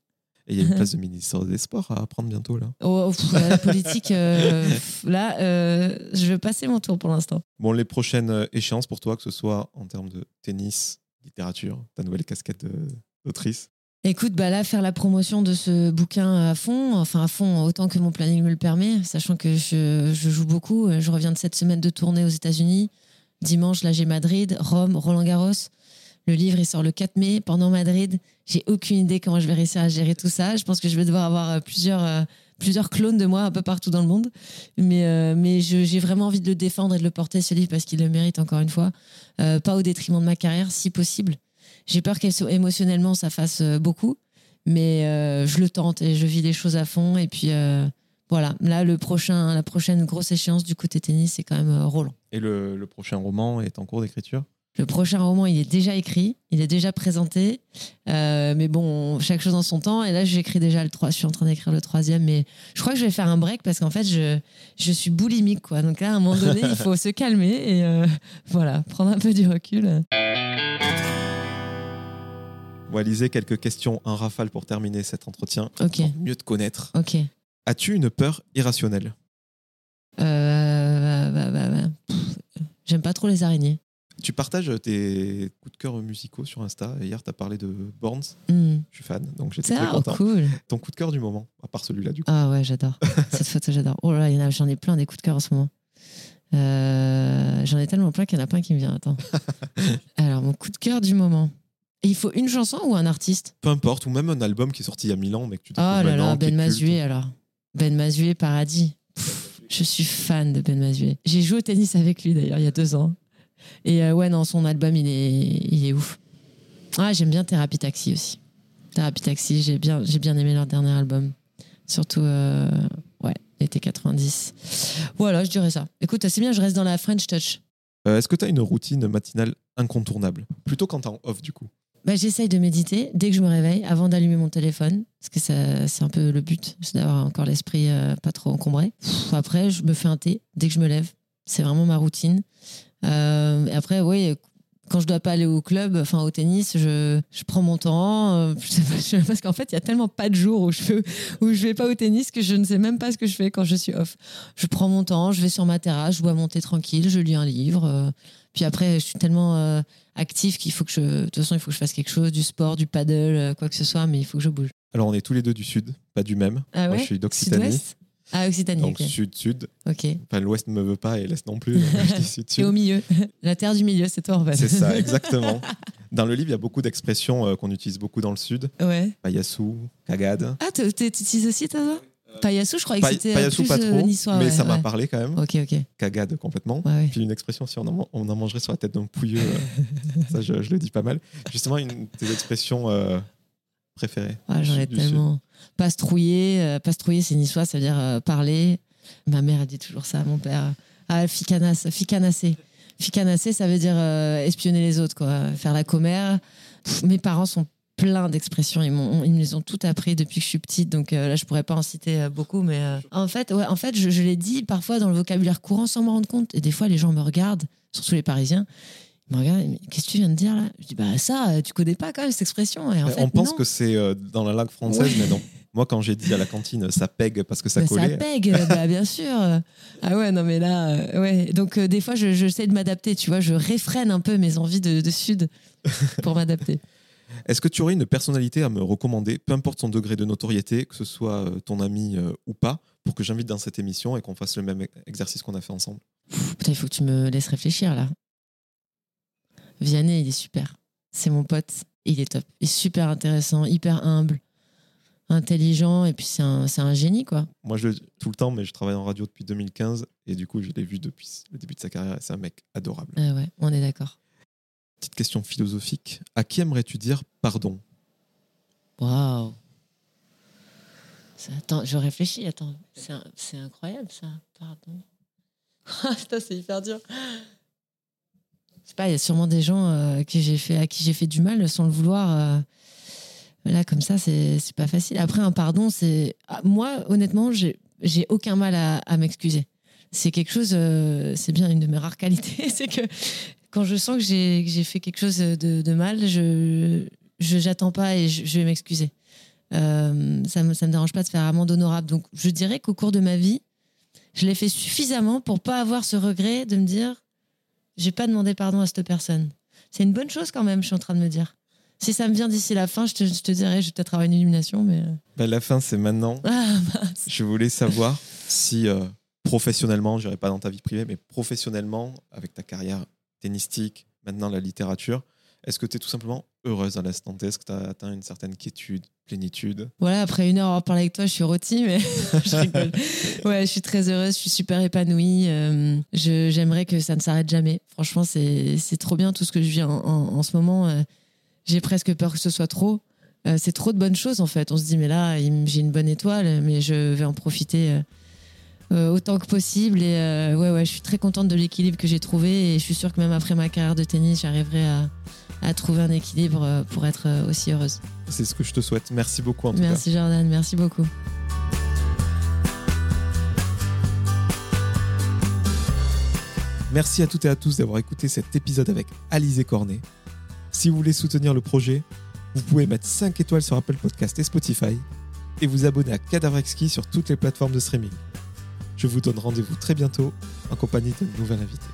Et il y a une place *laughs* de ministre des Sports à prendre bientôt, là. Oh, pff, la politique, euh, là, euh, je vais passer mon tour pour l'instant. Bon, les prochaines échéances pour toi, que ce soit en termes de tennis, littérature, ta nouvelle casquette de- d'autrice. Écoute, bah là, faire la promotion de ce bouquin à fond, enfin à fond, autant que mon planning me le permet, sachant que je, je joue beaucoup. Je reviens de cette semaine de tournée aux États-Unis. Dimanche, là, j'ai Madrid, Rome, Roland Garros. Le livre, il sort le 4 mai. Pendant Madrid, j'ai aucune idée comment je vais réussir à gérer tout ça. Je pense que je vais devoir avoir euh, plusieurs, euh, plusieurs clones de moi un peu partout dans le monde. Mais, euh, mais j'ai vraiment envie de le défendre et de le porter, ce livre, parce qu'il le mérite, encore une fois. Euh, pas au détriment de ma carrière, si possible. J'ai peur qu'émotionnellement, ça fasse euh, beaucoup. Mais je le tente et je vis les choses à fond. Et puis, voilà. Là, le prochain, la prochaine grosse échéance du côté tennis, c'est quand même Roland. Et le prochain roman est en cours d'écriture? Le prochain roman, il est déjà écrit, il est déjà présenté. Euh, mais bon, chaque chose en son temps. Et là, j'écris déjà le 3. Je suis en train d'écrire le troisième. Mais je crois que je vais faire un break parce qu'en fait, je, je suis boulimique. Quoi. Donc là, à un moment donné, il faut *laughs* se calmer et euh, voilà, prendre un peu du recul. Bon, Alizé, quelques questions en rafale pour terminer cet entretien. Ok, Pour mieux te connaître. ok. As-tu une peur irrationnelle? Euh, bah, bah, bah, J'aime pas trop les araignées. Tu partages tes coups de cœur musicaux sur Insta. Hier, tu as parlé de Borns. Hmm. Je suis fan, donc j'étais C'est très content. cool. Ton coup de cœur du moment, à part celui-là, du coup. Ah ouais, j'adore. *laughs* Cette photo, j'adore. Oh là là, j'en ai plein des coups de cœur en ce moment. Euh, J'en ai tellement plein qu'il n'y en a pas un qui me vient. Attends. *laughs* Alors, mon coup de cœur du moment. Et il faut une chanson ou un artiste? Peu importe, ou même un album qui est sorti il y a 1000 ans, mais que tu Oh là là, Ben. Mazué alors. Ben Mazué, paradis. Pff, je suis fan de Ben Mazué. J'ai joué au tennis avec lui d'ailleurs il y a deux ans. Et euh, ouais, non, son album, il est, il est ouf. Ah, j'aime bien Thérapie Taxi aussi. Thérapie Taxi, j'ai bien, j'ai bien aimé leur dernier album. Surtout, euh, ouais, l'été 90. Voilà, je dirais ça. Écoute, c'est bien, je reste dans la French Touch. Euh, Est-ce que tu as une routine matinale incontournable? Plutôt quand t'es en off, du coup. Bah, J'essaye de méditer dès que je me réveille, avant d'allumer mon téléphone, parce que ça- c'est un peu le but, c'est d'avoir encore l'esprit euh, pas trop encombré. Pff, après, je me fais un thé dès que je me lève. C'est vraiment ma routine. Euh, et après, oui, quand je dois pas aller au club, enfin au tennis, je, je prends mon temps. euh, *laughs* je sais pas, je parce qu'en fait, il y a tellement pas de jours où je, fais- où je vais pas au tennis que je ne sais même pas ce que je fais quand je suis off. Je prends mon temps, je vais sur ma terrasse, je bois mon thé tranquille, je lis un livre. euh, puis après, je suis tellement euh, actif qu'il faut que je. De toute façon, il faut que je fasse quelque chose, du sport, du paddle, euh, quoi que ce soit, mais il faut que je bouge. Alors, on est tous les deux du sud, pas du même. Ah Moi, ouais? je suis d'Occitanie. Sud-ouest? Ah, Occitanie, Donc, sud-sud. Ok. Et Enfin, l'ouest ne me veut pas et l'est non plus. je dis *laughs* au milieu. La terre du milieu, c'est toi en fait. C'est ça, *laughs* exactement. Dans le livre, il y a beaucoup d'expressions euh, qu'on utilise beaucoup dans le sud. ouais. Payassou, cagade. Ah, tu utilises aussi, toi ça Payassou, je croyais que c'était euh, Payassou, pas euh, trop, niçois. mais ouais, ça m'a ouais. parlé quand même. Ok, ok. Cagade complètement. Ouais, ouais. Puis une expression, si on en, on en mangerait sur la tête d'un pouilleux, euh, *laughs* ça je, je le dis pas mal. Justement, une de tes expressions euh, préférées. Ah, J'en ai tellement. Pastrouiller, euh, pastrouiller, c'est niçois, ça veut dire euh, parler. Ma mère, elle dit toujours ça à mon père. Ah, ficanasse, ficanasser. Ficanasser, ça veut dire euh, espionner les autres, quoi. Faire la commère. Pff, mes parents sont pleins d'expressions. Ils, m'ont- ils me les ont toutes appris depuis que je suis petite. Donc euh, là, je pourrais pas en citer euh, beaucoup. Mais euh, en fait, ouais, en fait je, je les dis parfois dans le vocabulaire courant sans me rendre compte. Et des fois, les gens me regardent, surtout les Parisiens. Me disent, qu'est-ce que tu viens de dire là? Je dis, bah ça, euh, tu connais pas quand même cette expression. Et en Euh, fait, on pense non. que c'est euh, dans la langue française, Ouais. mais non. Moi, quand j'ai dit à la cantine, ça pègue parce que ça Bah, collait. pègue, *laughs* bah, bien sûr. Ah ouais, non, mais là, ouais. Donc, euh, des fois, je- j'essaie de m'adapter, tu vois. Je réfrène un peu mes envies de, de sud *laughs* pour m'adapter. Est-ce que tu aurais une personnalité à me recommander, peu importe son degré de notoriété, que ce soit ton ami ou pas, pour que j'invite dans cette émission et qu'on fasse le même exercice qu'on a fait ensemble? Pff, Putain, il faut que tu me laisses réfléchir, là. Vianney, il est super. C'est mon pote. Il est top. Il est super intéressant, hyper humble, intelligent, et puis c'est un, un génie, quoi. Moi, je le dis tout le temps, mais je travaille en radio depuis 2015 et du coup, je l'ai vu depuis le début de sa carrière c'est un mec adorable. Ah ouais, on est d'accord. Petite question philosophique. À qui aimerais-tu dire pardon? Waouh. Attends, je réfléchis, attends. C'est incroyable ça, pardon. *laughs* Ah, c'est hyper dur. Sais pas, il y a sûrement des gens euh, j'ai fait, à qui j'ai fait du mal sans le vouloir. euh. Là, comme ça, c'est pas facile. Après, un pardon, c'est. ah, Moi, honnêtement, j'ai aucun mal à, m'excuser. C'est quelque chose, euh, c'est bien une de mes rares qualités, *laughs* c'est que quand je sens que j'ai fait quelque chose de, mal, je j'attends pas et je, je vais m'excuser. Euh, ça me ça me dérange pas de faire amende honorable. Donc je dirais qu'au cours de ma vie, je l'ai fait suffisamment pour pas avoir ce regret de me dire j'ai pas demandé pardon à cette personne. C'est une bonne chose quand même, je suis en train de me dire. Si ça me vient d'ici la fin, je te, je te dirais, je vais peut-être avoir une illumination, mais. euh, Ben, La fin, c'est maintenant. Ah mince. Je voulais savoir si euh, professionnellement, je dirais pas dans ta vie privée, mais professionnellement, avec ta carrière tennistique, maintenant la littérature, est-ce que tu es tout simplement heureuse à l'instant T Est-ce que tu as atteint une certaine quiétude, plénitude Voilà, après une heure à parlé avec toi, je suis rôtie, mais *laughs* je rigole. Ouais, je suis très heureuse, je suis super épanouie. euh, je- J'aimerais que ça ne s'arrête jamais. Franchement, c'est c'est trop bien tout ce que je vis en, en- en ce moment. euh, J'ai presque peur que ce soit trop. Euh, c'est trop de bonnes choses en fait. On se dit, mais là, j'ai une bonne étoile, mais je vais en profiter autant que possible. Et euh, ouais, ouais, je suis très contente de l'équilibre que j'ai trouvé. Et je suis sûre que même après ma carrière de tennis, j'arriverai à, à trouver un équilibre euh, pour être euh, aussi heureuse. C'est ce que je te souhaite. Merci beaucoup en tout Merci Jordan, merci beaucoup. cas. Merci à toutes et à tous d'avoir écouté cet épisode avec Alizé Cornet. Si vous voulez soutenir le projet, vous pouvez mettre 5 étoiles sur Apple Podcast et Spotify et vous abonner à Cadavre sur toutes les plateformes de streaming. Je vous donne rendez-vous très bientôt en compagnie d'un nouvel invité.